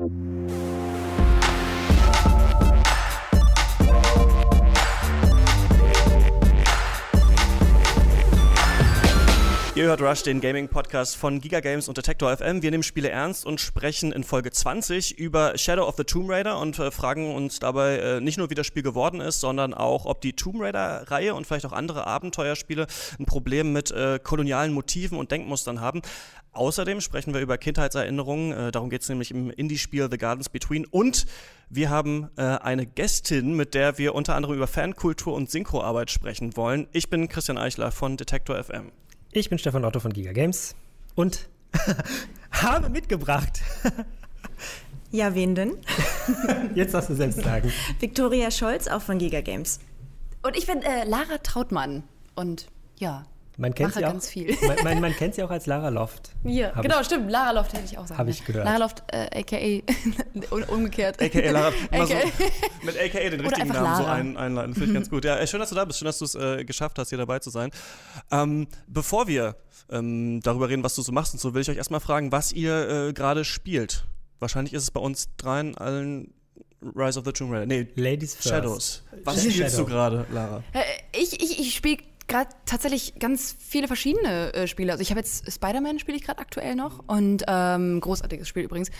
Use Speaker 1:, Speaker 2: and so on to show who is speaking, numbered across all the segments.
Speaker 1: you. Ihr hört Rush, den Gaming-Podcast von Giga Games und Detector FM. Wir nehmen Spiele ernst und sprechen in Folge 20 über Shadow of the Tomb Raider und äh, fragen uns dabei äh, nicht nur, wie das Spiel geworden ist, sondern auch, ob die Tomb Raider-Reihe und vielleicht auch andere Abenteuerspiele ein Problem mit äh, kolonialen Motiven und Denkmustern haben. Außerdem sprechen wir über Kindheitserinnerungen, äh, darum geht es nämlich im Indie-Spiel The Gardens Between. Und wir haben äh, eine Gästin, mit der wir unter anderem über Fankultur und Synchroarbeit sprechen wollen. Ich bin Christian Eichler von Detector FM.
Speaker 2: Ich bin Stefan Otto von Giga Games und habe mitgebracht.
Speaker 3: ja, wen denn?
Speaker 2: Jetzt darfst du selbst sagen.
Speaker 3: Viktoria Scholz, auch von Giga Games.
Speaker 4: Und ich bin äh, Lara Trautmann und ja,
Speaker 2: man kennt
Speaker 4: mache
Speaker 2: sie auch,
Speaker 4: ganz viel.
Speaker 2: Man, man, man, kennt sie auch als Lara Loft.
Speaker 4: Ja, genau,
Speaker 2: ich,
Speaker 4: stimmt. Lara Loft hätte ich auch sagen.
Speaker 2: Habe ich gehört.
Speaker 4: Lara Loft, äh, a.k.a. umgekehrt.
Speaker 1: AKA Lara, mal so,
Speaker 4: AKA.
Speaker 1: mit AKA den richtigen Namen so
Speaker 4: Lara.
Speaker 1: ein, einleiten, finde ich ganz gut. Ja, äh, schön, dass du da bist, schön, dass du es äh, geschafft hast, hier dabei zu sein. Ähm, bevor wir ähm, darüber reden, was du so machst und so, will ich euch erstmal fragen, was ihr äh, gerade spielt. Wahrscheinlich ist es bei uns dreien allen Rise of the Tomb Raider. Nee,
Speaker 2: Ladies first.
Speaker 1: Shadows. Was
Speaker 2: Shadow.
Speaker 1: spielst du gerade, Lara?
Speaker 4: Äh, ich ich, ich spiele gerade tatsächlich ganz viele verschiedene äh, Spiele. Also ich habe jetzt Spider-Man spiele ich gerade aktuell noch und ähm, großartiges Spiel übrigens.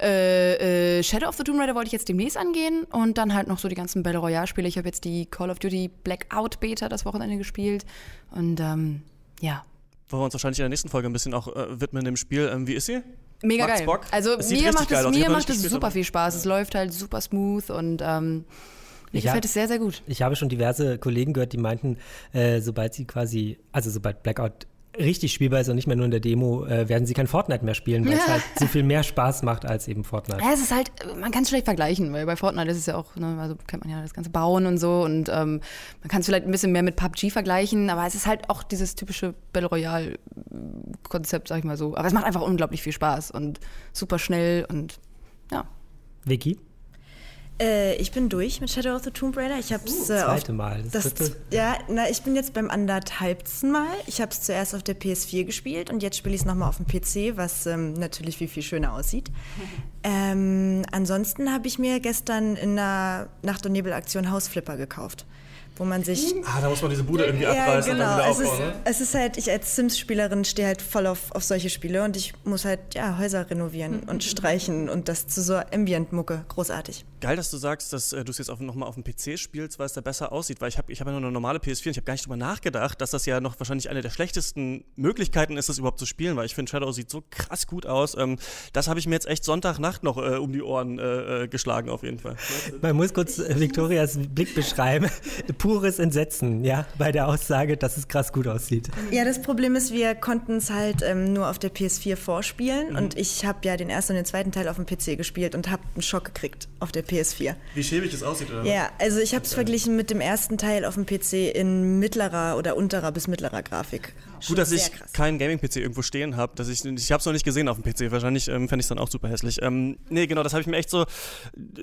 Speaker 4: Äh, äh, Shadow of the Tomb Raider wollte ich jetzt demnächst angehen und dann halt noch so die ganzen Battle Royale Spiele. Ich habe jetzt die Call of Duty Blackout Beta das Wochenende gespielt und ähm, ja.
Speaker 1: Wollen wir uns wahrscheinlich in der nächsten Folge ein bisschen auch äh, widmen dem Spiel. Ähm, wie ist sie?
Speaker 4: Mega
Speaker 1: Macht's
Speaker 4: geil.
Speaker 1: Bock?
Speaker 4: Also mir macht
Speaker 1: geil
Speaker 4: es.
Speaker 1: Ich
Speaker 4: mir macht es super viel Spaß. Es läuft halt super smooth und ähm, mir
Speaker 2: Ich
Speaker 4: gefällt es sehr, sehr gut.
Speaker 2: Ich habe schon diverse Kollegen gehört, die meinten, äh, sobald sie quasi, also sobald Blackout richtig spielbar ist und nicht mehr nur in der Demo, äh, werden sie kein Fortnite mehr spielen, weil es halt so viel mehr Spaß macht als eben Fortnite.
Speaker 4: Ja, es ist halt, man kann es schlecht vergleichen, weil bei Fortnite ist es ja auch, ne, also kennt man ja das ganze Bauen und so und ähm, man kann es vielleicht ein bisschen mehr mit PUBG vergleichen, aber es ist halt auch dieses typische Battle Royale Konzept, sag ich mal so. Aber es macht einfach unglaublich viel Spaß und super schnell und ja.
Speaker 2: Vicky?
Speaker 3: Äh, ich bin durch mit Shadow of the Tomb Raider. Ich habe es äh, auf
Speaker 2: Zweite Mal. Das,
Speaker 3: das,
Speaker 2: dritte.
Speaker 3: ja, na, ich bin jetzt beim anderthalbsten Mal. Ich habe es zuerst auf der PS4 gespielt und jetzt spiele ich es nochmal auf dem PC, was ähm, natürlich viel, viel schöner aussieht. ähm, ansonsten habe ich mir gestern in einer Nacht- und Nebel-Aktion Hausflipper gekauft, wo man sich
Speaker 1: Ah, da muss man diese Bude irgendwie
Speaker 3: ja,
Speaker 1: abreißen
Speaker 3: genau.
Speaker 1: und dann
Speaker 3: es,
Speaker 1: wieder
Speaker 3: ist,
Speaker 1: aufbauen, ne?
Speaker 3: es ist halt, ich als Sims-Spielerin stehe halt voll auf, auf solche Spiele und ich muss halt ja, Häuser renovieren und streichen und das zu so Ambient-Mucke. Großartig.
Speaker 1: Geil, dass du sagst, dass äh, du es jetzt auf, nochmal auf dem PC spielst, weil es da besser aussieht. Weil ich habe ich hab ja nur eine normale PS4 und ich habe gar nicht drüber nachgedacht, dass das ja noch wahrscheinlich eine der schlechtesten Möglichkeiten ist, das überhaupt zu spielen, weil ich finde, Shadow sieht so krass gut aus. Ähm, das habe ich mir jetzt echt Sonntagnacht noch äh, um die Ohren äh, äh, geschlagen, auf jeden Fall.
Speaker 2: Man muss kurz äh, Victorias Blick beschreiben. Pures Entsetzen, ja, bei der Aussage, dass es krass gut aussieht.
Speaker 3: Ja, das Problem ist, wir konnten es halt ähm, nur auf der PS4 vorspielen und ich habe ja den ersten und den zweiten Teil auf dem PC gespielt und habe einen Schock gekriegt auf der PS4.
Speaker 1: Wie schäbig es aussieht, oder?
Speaker 3: Ja, also ich habe es verglichen mit dem ersten Teil auf dem PC in mittlerer oder unterer bis mittlerer Grafik.
Speaker 1: Gut, dass ich
Speaker 3: krass.
Speaker 1: keinen Gaming-PC irgendwo stehen habe. Ich, ich habe es noch nicht gesehen auf dem PC. Wahrscheinlich ähm, fände ich es dann auch super hässlich. Ähm, nee, genau, das habe ich mir echt so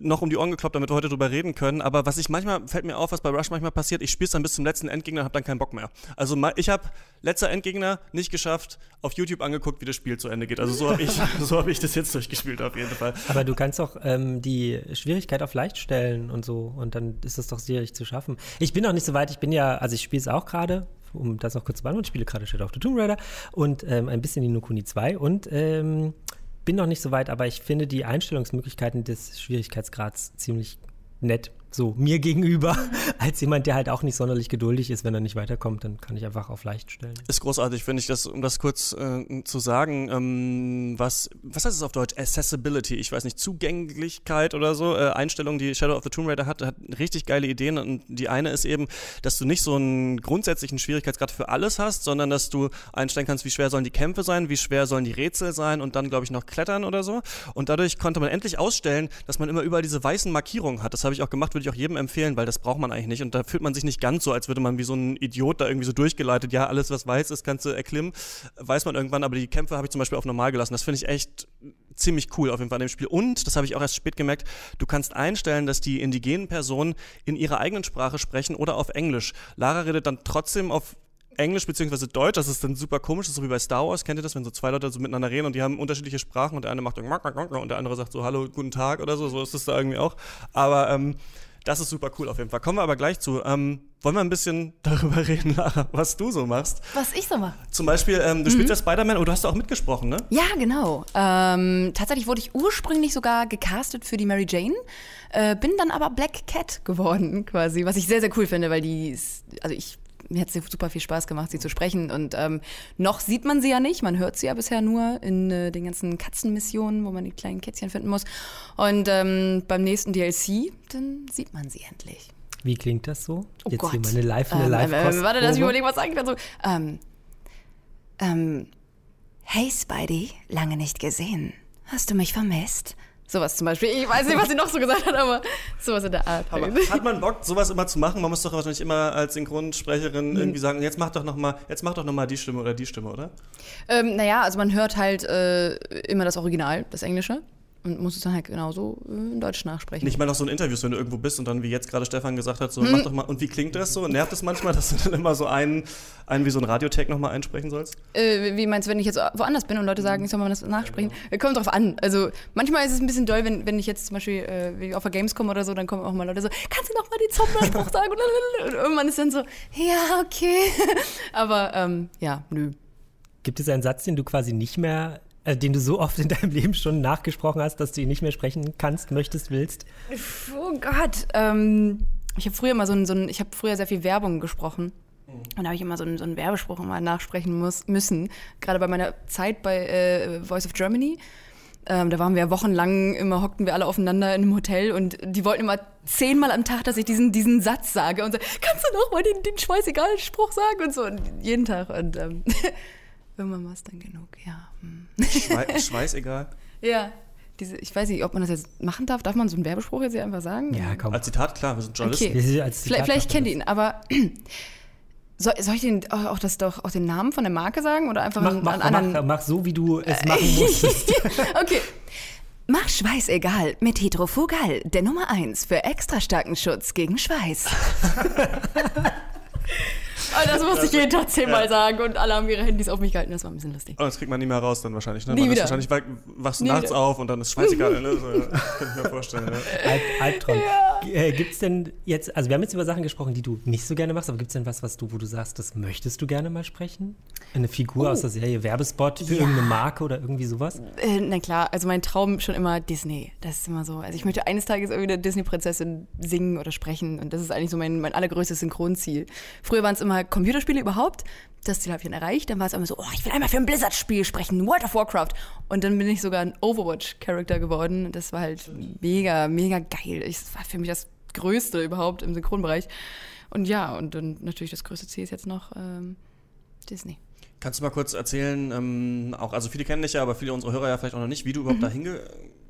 Speaker 1: noch um die Ohren gekloppt, damit wir heute drüber reden können. Aber was ich manchmal, fällt mir auf, was bei Rush manchmal passiert, ich spiele es dann bis zum letzten Endgegner und habe dann keinen Bock mehr. Also ich habe letzter Endgegner nicht geschafft, auf YouTube angeguckt, wie das Spiel zu Ende geht. Also so habe ich, so hab ich das jetzt durchgespielt auf jeden Fall.
Speaker 2: Aber du kannst doch ähm, die Schwierigkeit auf leicht stellen und so und dann ist das doch schwierig zu schaffen. Ich bin noch nicht so weit, ich bin ja, also ich spiele es auch gerade, um das noch kurz zu beantworten, spiele gerade Shadow of the Tomb Raider und ähm, ein bisschen die Nukuni 2 und ähm, bin noch nicht so weit, aber ich finde die Einstellungsmöglichkeiten des Schwierigkeitsgrads ziemlich nett. So mir gegenüber, als jemand, der halt auch nicht sonderlich geduldig ist, wenn er nicht weiterkommt, dann kann ich einfach auf leicht stellen.
Speaker 1: Ist großartig, finde ich, das, um das kurz äh, zu sagen. Ähm, was, was heißt es auf Deutsch? Accessibility, ich weiß nicht, Zugänglichkeit oder so. Äh, Einstellungen, die Shadow of the Tomb Raider hat, hat richtig geile Ideen. Und die eine ist eben, dass du nicht so einen grundsätzlichen Schwierigkeitsgrad für alles hast, sondern dass du einstellen kannst, wie schwer sollen die Kämpfe sein, wie schwer sollen die Rätsel sein und dann, glaube ich, noch klettern oder so. Und dadurch konnte man endlich ausstellen, dass man immer überall diese weißen Markierungen hat. Das habe ich auch gemacht, würde ich auch jedem empfehlen, weil das braucht man eigentlich nicht. Und da fühlt man sich nicht ganz so, als würde man wie so ein Idiot da irgendwie so durchgeleitet. Ja, alles, was weiß ist, kannst du erklimmen. Weiß man irgendwann, aber die Kämpfe habe ich zum Beispiel auf normal gelassen. Das finde ich echt ziemlich cool auf jeden Fall an dem Spiel. Und, das habe ich auch erst spät gemerkt, du kannst einstellen, dass die indigenen Personen in ihrer eigenen Sprache sprechen oder auf Englisch. Lara redet dann trotzdem auf Englisch beziehungsweise Deutsch, das ist dann super komisch, das ist so wie bei Star Wars, kennt ihr das, wenn so zwei Leute so miteinander reden und die haben unterschiedliche Sprachen und der eine macht und der andere sagt so Hallo, guten Tag oder so, so ist das da irgendwie auch. Aber ähm, das ist super cool auf jeden Fall. Kommen wir aber gleich zu. Ähm, wollen wir ein bisschen darüber reden, Lara, was du so machst?
Speaker 4: Was ich so mache?
Speaker 1: Zum Beispiel, ähm, du spielst ja Spider-Man und du hast auch mitgesprochen, ne?
Speaker 4: Ja, genau. Ähm, tatsächlich wurde ich ursprünglich sogar gecastet für die Mary Jane, äh, bin dann aber Black Cat geworden, quasi, was ich sehr, sehr cool finde, weil die ist, also ich mir hat es super viel Spaß gemacht, sie zu sprechen. Und ähm, noch sieht man sie ja nicht. Man hört sie ja bisher nur in äh, den ganzen Katzenmissionen, wo man die kleinen Kätzchen finden muss. Und ähm, beim nächsten DLC, dann sieht man sie endlich.
Speaker 2: Wie klingt das so?
Speaker 4: Oh
Speaker 2: Jetzt
Speaker 4: Gott.
Speaker 2: hier meine live eine
Speaker 4: Ähm,
Speaker 2: live
Speaker 4: äh, Warte, lass mich überlegen, was sagen kann. So, ähm, ähm, hey Spidey, lange nicht gesehen. Hast du mich vermisst? Sowas zum Beispiel. Ich weiß nicht, was sie noch so gesagt hat, aber sowas in der Art.
Speaker 1: Aber hat man Bock, sowas immer zu machen? Man muss doch wahrscheinlich immer als Synchronsprecherin irgendwie sagen, jetzt mach doch noch mal, jetzt mach doch noch mal die Stimme oder die Stimme, oder?
Speaker 4: Ähm, naja, also man hört halt äh, immer das Original, das Englische. Und muss es dann halt genauso äh, in Deutsch nachsprechen.
Speaker 1: Nicht mal noch so in Interviews, wenn du irgendwo bist und dann, wie jetzt gerade Stefan gesagt hat, so,
Speaker 4: Hm.
Speaker 1: mach doch mal, und wie klingt das so? Nervt es manchmal, dass du dann immer so einen, einen wie so ein Radiotag nochmal einsprechen sollst?
Speaker 4: Äh, wie meinst du, wenn ich jetzt woanders bin und Leute sagen, ich soll mal das nachsprechen? Äh, Kommt drauf an. Also manchmal ist es ein bisschen doll, wenn, wenn ich jetzt zum Beispiel äh, auf der Gamescom oder so, dann kommen auch mal Leute so, kannst du noch mal den Zauberspruch sagen? Und irgendwann ist dann so, ja, okay. Aber ähm, ja, nö.
Speaker 2: Gibt es einen Satz, den du quasi nicht mehr, äh, den du so oft in deinem Leben schon nachgesprochen hast, dass du ihn nicht mehr sprechen kannst, möchtest, willst?
Speaker 4: Oh Gott. Ähm, ich habe früher mal so ein, so ein ich habe früher sehr viel Werbung gesprochen. Und da habe ich immer so einen, so einen Werbespruch immer nachsprechen muss, müssen. Gerade bei meiner Zeit bei äh, Voice of Germany. Ähm, da waren wir wochenlang, immer hockten wir alle aufeinander in einem Hotel und die wollten immer zehnmal am Tag, dass ich diesen, diesen Satz sage und so, kannst du noch mal den, den scheißegal Spruch sagen und so. Und jeden Tag. Und ähm, irgendwann war es dann genug, ja. Hm.
Speaker 1: Schwei Schweißegal.
Speaker 4: Ja. Diese, ich weiß nicht, ob man das jetzt machen darf. Darf man so einen Werbespruch jetzt hier einfach sagen?
Speaker 2: Ja, komm.
Speaker 1: Als Zitat, klar, wir sind Journalisten.
Speaker 4: Okay.
Speaker 2: Wir sind als
Speaker 4: Vielleicht, vielleicht kennt ihr ihn, aber soll, soll ich den, auch, auch, das, doch, auch den Namen von der Marke sagen oder einfach
Speaker 2: Mach,
Speaker 4: einen,
Speaker 2: mach,
Speaker 4: einen anderen?
Speaker 2: mach, mach so, wie du es machen musstest.
Speaker 4: okay. Mach Schweiß egal mit Hydrofugal, der Nummer 1 für extra starken Schutz gegen Schweiß. Oh, das musste ich jeden Tag zehnmal sagen und alle haben ihre Handys auf mich gehalten. Das war ein bisschen lustig.
Speaker 1: Oh, das kriegt man nie mehr raus dann wahrscheinlich, ne?
Speaker 4: Nie
Speaker 1: Man ist
Speaker 4: wieder.
Speaker 1: wahrscheinlich wach- wachst du
Speaker 4: Nie
Speaker 1: nachts
Speaker 4: wieder.
Speaker 1: auf und dann ist scheißegal, ne? So, ja, kann ich mir vorstellen, ne?
Speaker 2: Alb, Albtraum. Äh, gibt es denn jetzt, also wir haben jetzt über Sachen gesprochen, die du nicht so gerne machst, aber gibt es denn was, was du, wo du sagst, das möchtest du gerne mal sprechen? Eine Figur aus der Serie, Werbespot für
Speaker 4: Oh. Ja.
Speaker 2: irgendeine Marke oder irgendwie sowas?
Speaker 4: Äh, na klar, also mein Traum schon immer Disney. Das ist immer so. Also ich möchte eines Tages irgendwie eine Disney-Prinzessin singen oder sprechen. Und das ist eigentlich so mein, mein allergrößtes Synchronziel. Früher waren es immer Computerspiele überhaupt. Das Ziel habe ich dann erreicht. Dann war es immer so, oh, ich will einmal für ein Blizzard-Spiel sprechen, World of Warcraft. Und dann bin ich sogar ein Overwatch-Charakter geworden. Das war halt mega, mega geil. Das war für mich das Größte überhaupt im Synchronbereich. Und ja, und dann natürlich das größte Ziel ist jetzt noch ähm, Disney.
Speaker 1: Kannst du mal kurz erzählen, ähm, auch, also viele kennen dich ja, aber viele unserer Hörer ja vielleicht auch noch nicht, wie du überhaupt da hingekommen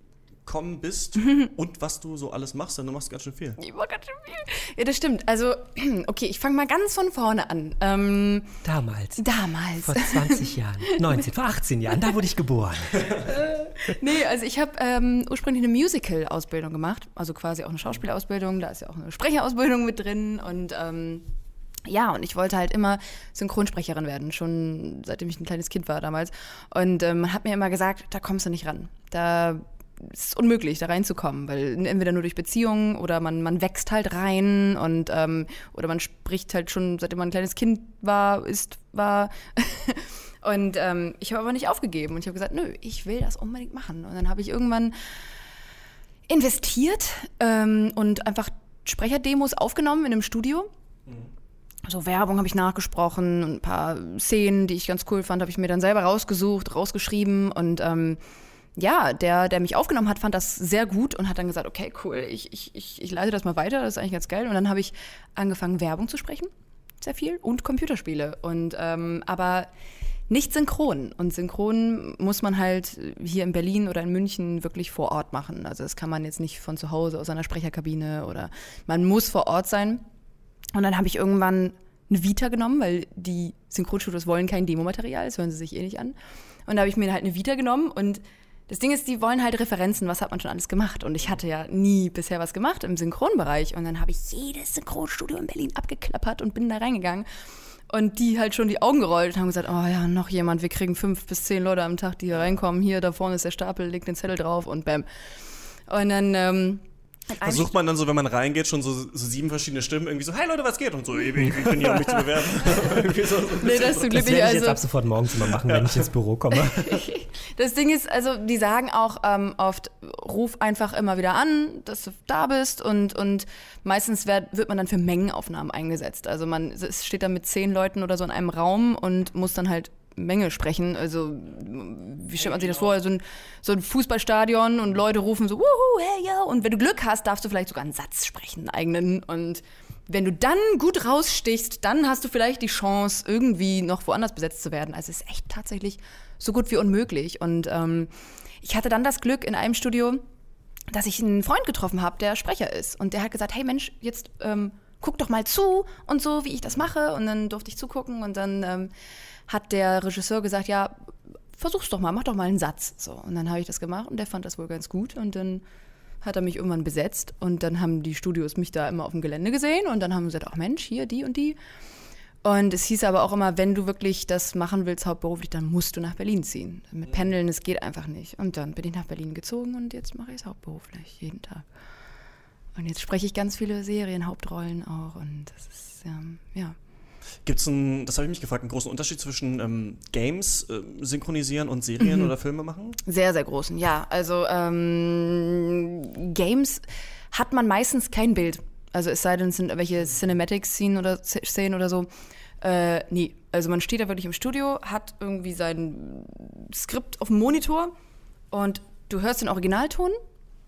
Speaker 1: bist und was du so alles machst, denn du machst ganz schön viel.
Speaker 4: Ich war ganz schön viel. Ja, das stimmt. Also, okay, ich fange mal ganz von vorne an. Ähm,
Speaker 2: Damals.
Speaker 4: damals.
Speaker 2: Vor 20 Jahren, 19, vor 18 Jahren, da wurde ich geboren.
Speaker 4: Nee, also ich habe ähm, ursprünglich eine Musical-Ausbildung gemacht, also quasi auch eine Schauspielausbildung, da ist ja auch eine Sprecherausbildung mit drin und ähm, ja, und ich wollte halt immer Synchronsprecherin werden, schon seitdem ich ein kleines Kind war damals. Und ähm, man hat mir immer gesagt, da kommst du nicht ran. Da ist es unmöglich, da reinzukommen, weil entweder nur durch Beziehungen oder man, man wächst halt rein und ähm, oder man spricht halt schon, seitdem man ein kleines Kind war, ist, war. und ähm, ich habe aber nicht aufgegeben und ich habe gesagt, nö, ich will das unbedingt machen. Und dann habe ich irgendwann investiert ähm, und einfach Sprecherdemos aufgenommen in einem Studio. So Werbung habe ich nachgesprochen und ein paar Szenen, die ich ganz cool fand, habe ich mir dann selber rausgesucht, rausgeschrieben und ähm, ja, der, der mich aufgenommen hat, fand das sehr gut und hat dann gesagt, okay, cool, ich, ich, ich, ich leite das mal weiter, das ist eigentlich ganz geil. Und dann habe ich angefangen, Werbung zu sprechen, sehr viel, und Computerspiele. Und ähm, aber nicht synchron. Und synchron muss man halt hier in Berlin oder in München wirklich vor Ort machen. Also das kann man jetzt nicht von zu Hause aus einer Sprecherkabine oder man muss vor Ort sein. Und dann habe ich irgendwann eine Vita genommen, weil die Synchronstudios wollen kein Demomaterial, das hören sie sich eh nicht an. Und da habe ich mir halt eine Vita genommen und das Ding ist, die wollen halt Referenzen, was hat man schon alles gemacht. Und ich hatte ja nie bisher was gemacht im Synchronbereich. Und dann habe ich jedes Synchronstudio in Berlin abgeklappert und bin da reingegangen. Und die halt schon die Augen gerollt und haben gesagt, oh ja, noch jemand, wir kriegen fünf bis zehn Leute am Tag, die hier reinkommen. Hier, da vorne ist der Stapel, legt den Zettel drauf und bam. Und dann ähm,
Speaker 1: Versucht man dann so, wenn man reingeht, schon so, so sieben verschiedene Stimmen irgendwie so, hey Leute, was geht? Und so, ich, ich bin hier, um mich zu bewerben. so, so
Speaker 4: nee, das ist zum Glück
Speaker 2: Das werde ich jetzt
Speaker 4: Also,
Speaker 2: ab sofort morgens immer machen, wenn ich ins Büro komme.
Speaker 4: das Ding ist, also die sagen auch ähm, oft, ruf einfach immer wieder an, dass du da bist und, und meistens werd, wird man dann für Mengenaufnahmen eingesetzt. Also man es steht dann mit zehn Leuten oder so in einem Raum und muss dann halt Menge sprechen. Also wie stellt man sich das vor? So ein, so ein Fußballstadion und Leute rufen so, wuhu, hey, yo. Und wenn du Glück hast, darfst du vielleicht sogar einen Satz sprechen, einen eigenen. Und wenn du dann gut rausstichst, dann hast du vielleicht die Chance, irgendwie noch woanders besetzt zu werden. Also es ist echt tatsächlich so gut wie unmöglich. Und ähm, ich hatte dann das Glück in einem Studio, dass ich einen Freund getroffen habe, der Sprecher ist. Und der hat gesagt, hey Mensch, jetzt ähm, guck doch mal zu und so, wie ich das mache. Und dann durfte ich zugucken und dann ähm, hat der Regisseur gesagt, ja, versuch's doch mal, mach doch mal einen Satz. So, und dann habe ich das gemacht und der fand das wohl ganz gut. Und dann hat er mich irgendwann besetzt und dann haben die Studios mich da immer auf dem Gelände gesehen und dann haben sie gesagt, ach Mensch, hier, die und die. Und es hieß aber auch immer, wenn du wirklich das machen willst hauptberuflich, dann musst du nach Berlin ziehen. Mit Pendeln, es geht einfach nicht. Und dann bin ich nach Berlin gezogen und jetzt mache ich es hauptberuflich, jeden Tag. Und jetzt spreche ich ganz viele Serienhauptrollen auch und das ist, ähm, ja.
Speaker 1: Gibt es einen, das habe ich mich gefragt, einen großen Unterschied zwischen ähm, Games äh, synchronisieren und Serien
Speaker 4: Mhm.
Speaker 1: oder Filme machen?
Speaker 4: Sehr, sehr großen, ja. Also ähm, Games hat man meistens kein Bild. Also es sei denn, es sind irgendwelche Cinematic-Szenen oder Szenen oder so. Äh, nee, also man steht da wirklich im Studio, hat irgendwie sein Skript auf dem Monitor und du hörst den Originalton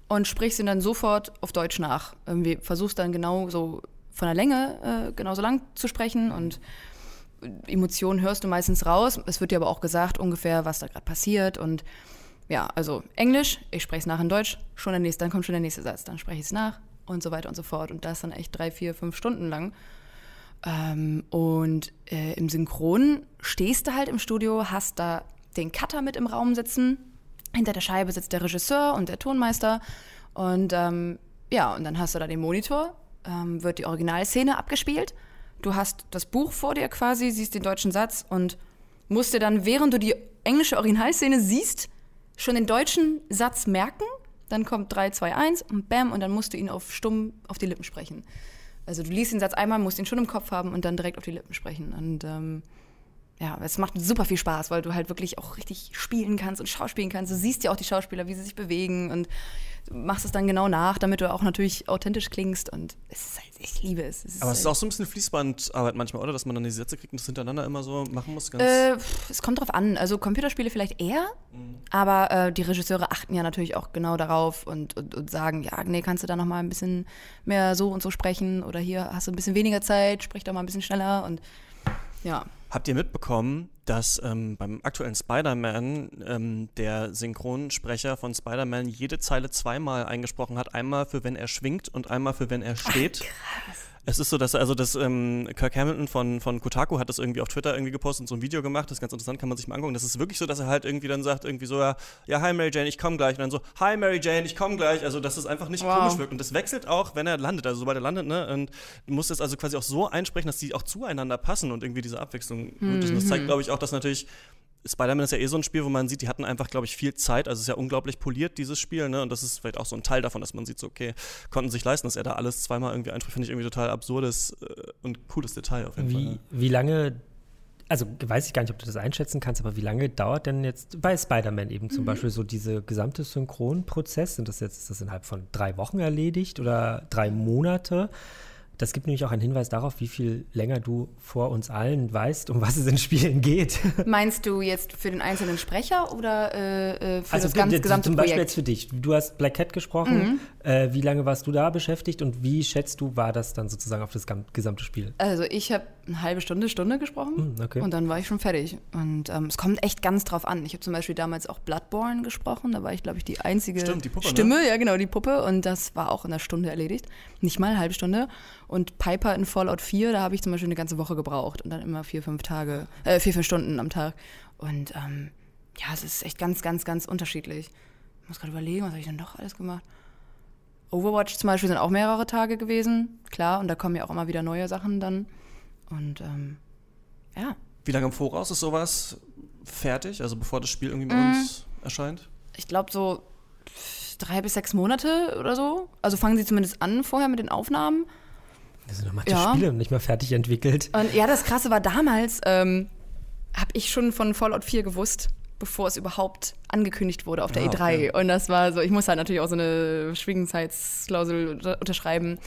Speaker 4: und sprichst ihn dann sofort auf Deutsch nach. Irgendwie versuchst dann genau so von der Länge äh, genauso lang zu sprechen und Emotionen hörst du meistens raus. Es wird dir aber auch gesagt, ungefähr, was da gerade passiert. Und ja, also Englisch, ich spreche es nach in Deutsch, schon der nächste, dann kommt schon der nächste Satz, dann spreche ich es nach und so weiter und so fort. Und das dann echt drei, vier, fünf Stunden lang. Ähm, und äh, im Synchron stehst du halt im Studio, hast da den Cutter mit im Raum sitzen. Hinter der Scheibe sitzt der Regisseur und der Tonmeister. Und ähm, ja, und dann hast du da den Monitor, ähm, wird die Originalszene abgespielt. Du hast das Buch vor dir quasi, siehst den deutschen Satz und musst dir dann, während du die englische Originalszene siehst, schon den deutschen Satz merken. Dann kommt 3, 2, 1 und bam, und dann musst du ihn auf stumm auf die Lippen sprechen. Also du liest den Satz einmal, musst ihn schon im Kopf haben und dann direkt auf die Lippen sprechen. Und ähm, ja, es macht super viel Spaß, weil du halt wirklich auch richtig spielen kannst und schauspielen kannst. Du siehst ja auch die Schauspieler, wie sie sich bewegen und machst es dann genau nach, damit du auch natürlich authentisch klingst. Und es ist halt, ich liebe es. es ist
Speaker 1: Aber es ist
Speaker 4: halt-
Speaker 1: auch so ein bisschen Fließbandarbeit manchmal, oder? Dass man dann die Sätze kriegt und das hintereinander immer so machen muss. Ganz
Speaker 4: Äh, es kommt drauf an. Also Computerspiele vielleicht eher, aber äh, die Regisseure achten ja natürlich auch genau darauf und, und, und sagen, ja, nee, kannst du da noch mal ein bisschen mehr so und so sprechen oder hier hast du ein bisschen weniger Zeit, sprich doch mal ein bisschen schneller und ja.
Speaker 1: Habt ihr mitbekommen, dass ähm, beim aktuellen Spider-Man ähm, der Synchronsprecher von Spider-Man jede Zeile zweimal eingesprochen hat? Einmal für wenn er schwingt und einmal für wenn er steht. Es ist so, dass also das ähm, Kirk Hamilton von, von Kotaku hat das irgendwie auf Twitter irgendwie gepostet und so ein Video gemacht. Das ist ganz interessant, kann man sich mal angucken. Das ist wirklich so, dass er halt irgendwie dann sagt, irgendwie so, ja, ja, hi Mary Jane, ich komme gleich. Und dann so, hi Mary Jane, ich komme gleich. Also, dass es einfach nicht
Speaker 4: Wow.
Speaker 1: komisch wirkt. Und das wechselt auch, wenn er landet. Also, sobald er landet, ne? Und du musst es also quasi auch so einsprechen, dass die auch zueinander passen und irgendwie diese Abwechslung gut ist. Und das zeigt, glaube ich, auch, dass natürlich Spider-Man ist ja eh so ein Spiel, wo man sieht, die hatten einfach, glaube ich, viel Zeit. Also es ist ja unglaublich poliert, dieses Spiel, ne? Und das ist vielleicht auch so ein Teil davon, dass man sieht, so, okay, konnten sich leisten, dass er da alles zweimal irgendwie einspricht. Finde ich irgendwie total absurdes äh, und cooles Detail auf jeden Fall.
Speaker 2: Wie,
Speaker 1: ja.
Speaker 2: wie lange, also weiß ich gar nicht, ob du das einschätzen kannst, aber wie lange dauert denn jetzt bei Spider-Man eben zum Beispiel so diese gesamte Synchronprozess? Sind das jetzt ist das innerhalb von drei Wochen erledigt oder drei Monate? Das gibt nämlich auch einen Hinweis darauf, wie viel länger du vor uns allen weißt, um was es in Spielen geht.
Speaker 4: Meinst du jetzt für den einzelnen Sprecher oder äh, äh, für das
Speaker 2: Also
Speaker 4: ganz,
Speaker 2: jetzt
Speaker 4: gesamte
Speaker 2: zum Beispiel
Speaker 4: Projekt?
Speaker 2: jetzt für dich. Du hast Black Cat gesprochen. Äh, wie lange warst du da beschäftigt und wie schätzt du, war das dann sozusagen auf das gesamte Spiel?
Speaker 4: Also ich habe eine halbe Stunde, Stunde gesprochen
Speaker 2: Hm, okay.
Speaker 4: und dann war ich schon fertig. Und ähm, es kommt echt ganz drauf an. Ich habe zum Beispiel damals auch Bloodborne gesprochen. Da war ich, glaube ich, die einzige
Speaker 1: Stimmt, die Puppe, ne?
Speaker 4: Stimme. Ja, genau, die Puppe. Und das war auch in einer Stunde erledigt. Nicht mal eine halbe Stunde. Und Piper in Fallout 4, da habe ich zum Beispiel eine ganze Woche gebraucht. Und dann immer vier, fünf Tage, äh, vier, fünf Stunden am Tag. Und ähm, ja, es ist echt ganz, ganz, ganz unterschiedlich. Ich muss gerade überlegen, was habe ich denn doch alles gemacht? Overwatch zum Beispiel sind auch mehrere Tage gewesen, klar, und da kommen ja auch immer wieder neue Sachen dann. Und ähm, ja.
Speaker 1: Wie lange im Voraus ist sowas fertig, also bevor das Spiel irgendwie bei
Speaker 4: Mhm.
Speaker 1: uns erscheint?
Speaker 4: Ich glaube so drei bis sechs Monate oder so. Also fangen sie zumindest an vorher mit den Aufnahmen.
Speaker 2: Das sind noch manche
Speaker 4: Ja.
Speaker 2: Spiele nicht mal fertig entwickelt.
Speaker 4: Und ja, das Krasse war damals, ähm, habe ich schon von Fallout 4 gewusst, bevor es überhaupt angekündigt wurde auf der
Speaker 1: Ah,
Speaker 4: E3.
Speaker 1: okay.
Speaker 4: Und das war so, ich musste halt natürlich auch so eine Schwiegenzeitsklausel unter- unterschreiben.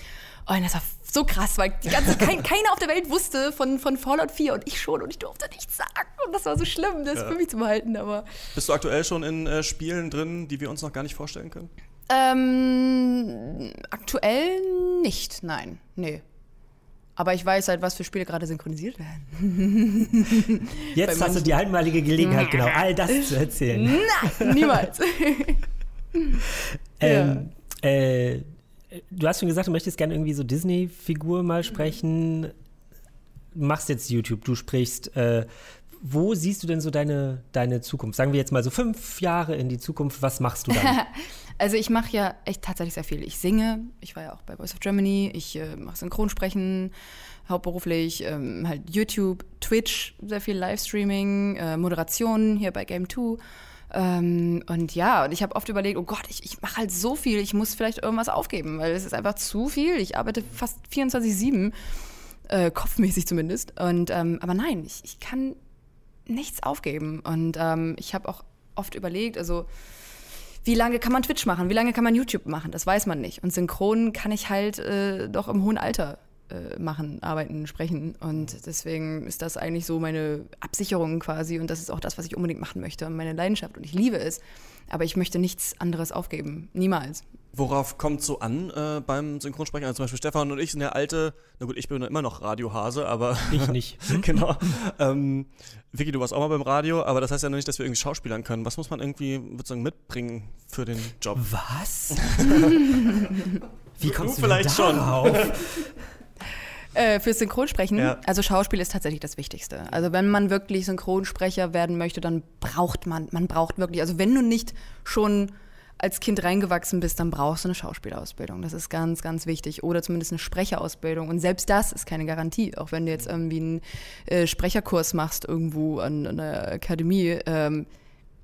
Speaker 4: Und das war so krass, weil ganze, kein, keiner auf der Welt wusste von, von Fallout 4 und ich schon und ich durfte nichts sagen. Und das war so schlimm, das für mich zu behalten. Aber
Speaker 1: Bist du aktuell schon in äh, Spielen drin, die wir uns noch gar nicht vorstellen können?
Speaker 4: ähm, aktuell nicht, nein, nee. Aber ich weiß halt, was für Spiele gerade synchronisiert werden.
Speaker 2: Jetzt hast du die einmalige Gelegenheit, genau all das zu erzählen.
Speaker 4: Nein, niemals.
Speaker 2: Ähm, äh, du hast schon gesagt, du möchtest gerne irgendwie so Disney-Figur mal sprechen. Du machst jetzt YouTube, du sprichst. Äh, wo siehst du denn so deine, deine Zukunft? Sagen wir jetzt mal so fünf Jahre in die Zukunft, was machst du dann?
Speaker 4: Also ich mache ja echt tatsächlich sehr viel. Ich singe, ich war ja auch bei Voice of Germany, ich äh, mache Synchronsprechen hauptberuflich, ähm, halt YouTube, Twitch, sehr viel Livestreaming, äh, Moderation hier bei Game 2. Ähm, und ja, und ich habe oft überlegt, oh Gott, ich, ich mache halt so viel, ich muss vielleicht irgendwas aufgeben, weil es ist einfach zu viel. Ich arbeite fast 24-7, äh, kopfmäßig zumindest. Und ähm, aber nein, ich, ich kann nichts aufgeben. Und ähm, ich habe auch oft überlegt, also wie lange kann man Twitch machen? Wie lange kann man YouTube machen? Das weiß man nicht. Und synchron kann ich halt äh, doch im hohen Alter äh, machen, arbeiten, sprechen. Und deswegen ist das eigentlich so meine Absicherung quasi. Und das ist auch das, was ich unbedingt machen möchte. Und meine Leidenschaft. Und ich liebe es. Aber ich möchte nichts anderes aufgeben. Niemals.
Speaker 1: Worauf kommt so an äh, beim Synchronsprechen? Also zum Beispiel Stefan und ich sind ja alte, na gut, ich bin immer noch Radiohase, aber
Speaker 2: Ich nicht.
Speaker 1: genau. Ähm, Vicky, du warst auch mal beim Radio, aber das heißt ja noch nicht, dass wir irgendwie Schauspielern können. Was muss man irgendwie sozusagen mitbringen für den Job?
Speaker 2: Was? Wie kommst du,
Speaker 1: vielleicht
Speaker 2: denn
Speaker 1: schon.
Speaker 2: darauf?
Speaker 4: Äh, fürs Synchronsprechen,
Speaker 1: Ja.
Speaker 4: also Schauspiel ist tatsächlich das Wichtigste. Also wenn man wirklich Synchronsprecher werden möchte, dann braucht man, man braucht wirklich, also wenn du nicht schon als Kind reingewachsen bist, dann brauchst du eine Schauspielausbildung. Das ist ganz, ganz wichtig. Oder zumindest eine Sprecherausbildung. Und selbst das ist keine Garantie. Auch wenn du jetzt irgendwie einen äh, Sprecherkurs machst irgendwo an, an einer Akademie, ähm,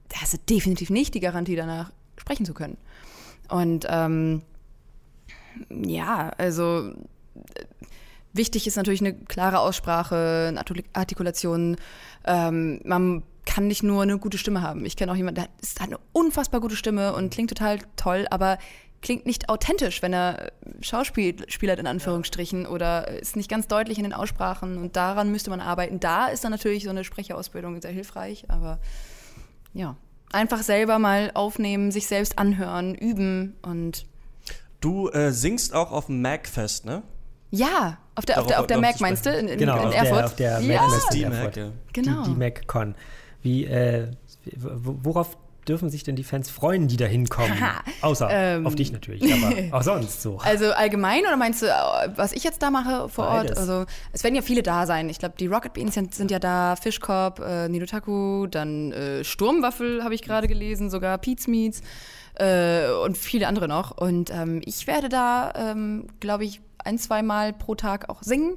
Speaker 4: da hast du definitiv nicht die Garantie, danach sprechen zu können. Und ähm, ja, also Wichtig ist natürlich eine klare Aussprache, eine Artikul- Artikulation. Ähm, man kann nicht nur eine gute Stimme haben. Ich kenne auch jemanden, der ist- hat eine unfassbar gute Stimme und klingt total toll, aber klingt nicht authentisch, wenn er Schauspiel spielt in Anführungsstrichen oder ist nicht ganz deutlich in den Aussprachen und daran müsste man arbeiten. Da ist dann natürlich so eine Sprecherausbildung sehr hilfreich, aber ja, einfach selber mal aufnehmen, sich selbst anhören, üben und
Speaker 1: Du äh, singst auch auf dem Macfest, ne?
Speaker 4: ja, auf der, auf der, auf der Mac meinst du, in, in,
Speaker 2: Genau,
Speaker 4: in
Speaker 2: auf der,
Speaker 4: Erfurt?
Speaker 2: auf der
Speaker 4: ja,
Speaker 2: Mac Messe
Speaker 1: Die Mac,
Speaker 2: Erfurt.
Speaker 1: ja.
Speaker 4: genau.
Speaker 2: Die, die MacCon. Wie, äh, worauf dürfen sich denn die Fans freuen, die da hinkommen? Außer
Speaker 4: Ähm.
Speaker 2: auf dich natürlich, aber auch sonst so.
Speaker 4: Also allgemein oder meinst du, äh, was ich jetzt da mache vor Ort?
Speaker 2: Beides.
Speaker 4: Also es werden ja viele da sein. Ich glaube, die Rocket Beans sind, sind ja da, Fischkorb, äh, Nidotaku, dann äh, Sturmwaffel habe ich gerade gelesen, sogar Pete's Meats äh, und viele andere noch. Und ähm, ich werde da, ähm, glaube ich, ein, zwei Mal pro Tag auch singen.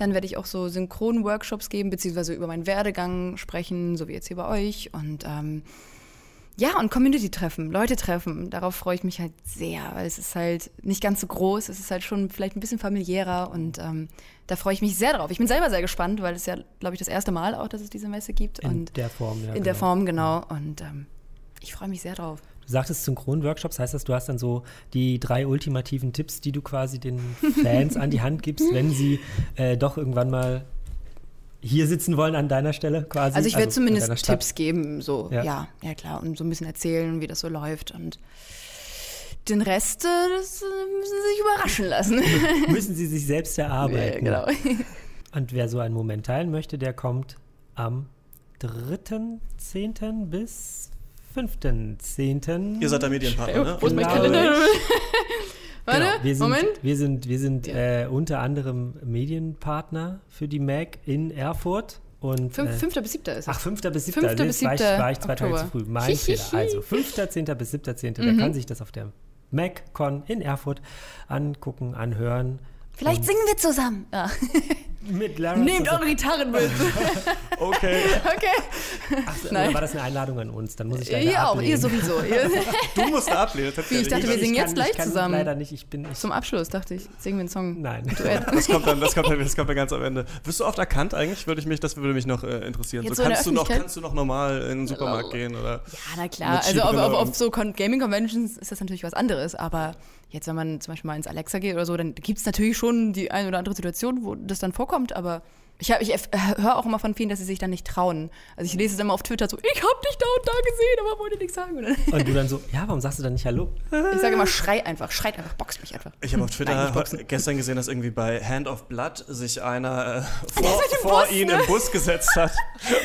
Speaker 4: Dann werde ich auch so Synchron-Workshops geben, beziehungsweise über meinen Werdegang sprechen, so wie jetzt hier bei euch. Und ähm, ja, und Community-Treffen, Leute treffen, darauf freue ich mich halt sehr, weil es ist halt nicht ganz so groß, es ist halt schon vielleicht ein bisschen familiärer und ähm, da freue ich mich sehr drauf. Ich bin selber sehr gespannt, weil es ja, glaube ich, das erste Mal auch, dass es diese Messe gibt.
Speaker 2: in
Speaker 4: und
Speaker 2: der Form, ja.
Speaker 4: in der
Speaker 2: genau.
Speaker 4: Form, genau. Und ähm, ich freue mich sehr drauf.
Speaker 2: Du sagtest Synchron-Workshops, heißt das, du hast dann so die drei ultimativen Tipps, die du quasi den Fans an die Hand gibst, wenn sie äh, doch irgendwann mal hier sitzen wollen an deiner Stelle quasi?
Speaker 4: Also ich werde
Speaker 2: an
Speaker 4: zumindest. Tipps geben, so,
Speaker 2: Ja.
Speaker 4: ja. ja, klar, und so ein bisschen erzählen, wie das so läuft und den Rest, äh, das äh, müssen sie sich überraschen lassen.
Speaker 2: Müssen sie sich selbst erarbeiten.
Speaker 4: genau.
Speaker 2: Und wer so einen Moment teilen möchte, der kommt am 3.10. bis 5.10.
Speaker 1: Ihr seid der Medienpartner, ne?
Speaker 4: Wo ist mein
Speaker 2: Glaube
Speaker 4: Kalender? Warte,
Speaker 2: Genau, wir sind,
Speaker 4: Moment.
Speaker 2: Wir sind, wir sind äh, unter anderem Medienpartner für die MAC in Erfurt. Und,
Speaker 4: Fünf,
Speaker 2: äh,
Speaker 4: Fünfter bis siebter ist es.
Speaker 2: Ach, 5. bis 7.
Speaker 4: Fünfter
Speaker 2: Jetzt
Speaker 4: bis
Speaker 2: war ich,
Speaker 4: siebter
Speaker 2: war ich zwei Tage zu früh. Mein Fehler. Also 5. 10. bis 7. 10. Da kann sich das auf der MacCon in Erfurt angucken, anhören.
Speaker 4: Vielleicht singen wir zusammen. Ja.
Speaker 2: Mit Lara
Speaker 4: Nehmt
Speaker 2: zusammen.
Speaker 4: eure Gitarren mit.
Speaker 1: Okay.
Speaker 4: okay.
Speaker 2: Ach, so,
Speaker 4: Nein.
Speaker 2: war das eine Einladung an uns? Dann muss ich leider
Speaker 4: Ihr auch,
Speaker 2: ablehnen.
Speaker 4: ihr sowieso. Ihr,
Speaker 1: Du musst da ablehnen.
Speaker 4: Wie, ich dachte,
Speaker 1: nicht-
Speaker 4: wir singen
Speaker 2: kann-
Speaker 4: jetzt gleich
Speaker 2: ich kann
Speaker 4: zusammen.
Speaker 2: Leider nicht, ich bin. Ich,
Speaker 4: zum Abschluss dachte ich, singen wir einen Song.
Speaker 2: nein.
Speaker 1: Das kommt dann, das kommt dann, das kommt dann ganz am Ende. Wirst du oft erkannt eigentlich? Würde ich mich, das würde mich noch äh, interessieren.
Speaker 4: Jetzt
Speaker 1: So, kannst du noch, kannst du noch normal in den Supermarkt gehen oder?
Speaker 4: Ja, na klar. Also auf, auf, auf so Con Gaming-Conventions ist das natürlich was anderes. Aber jetzt, wenn man zum Beispiel mal ins Alexa geht oder so, dann gibt es natürlich schon die eine oder andere Situation, wo das dann vorkommt. Aber ich, hab- ich höre auch immer von vielen, dass sie sich dann nicht trauen. Also ich lese es immer auf Twitter so, ich hab dich da und da gesehen, aber wollte nichts sagen. Und
Speaker 2: du dann so, ja, warum sagst du dann nicht Hallo?
Speaker 4: Ich sage immer, schrei einfach, schreit einfach, boxt mich einfach.
Speaker 1: Ich habe auf
Speaker 4: Nein,
Speaker 1: Twitter
Speaker 4: nicht boxen.
Speaker 1: gestern gesehen, dass irgendwie bei Hand of Blood sich einer äh, vor, vor
Speaker 4: Bus,
Speaker 1: ihn
Speaker 4: ne?
Speaker 1: im Bus gesetzt hat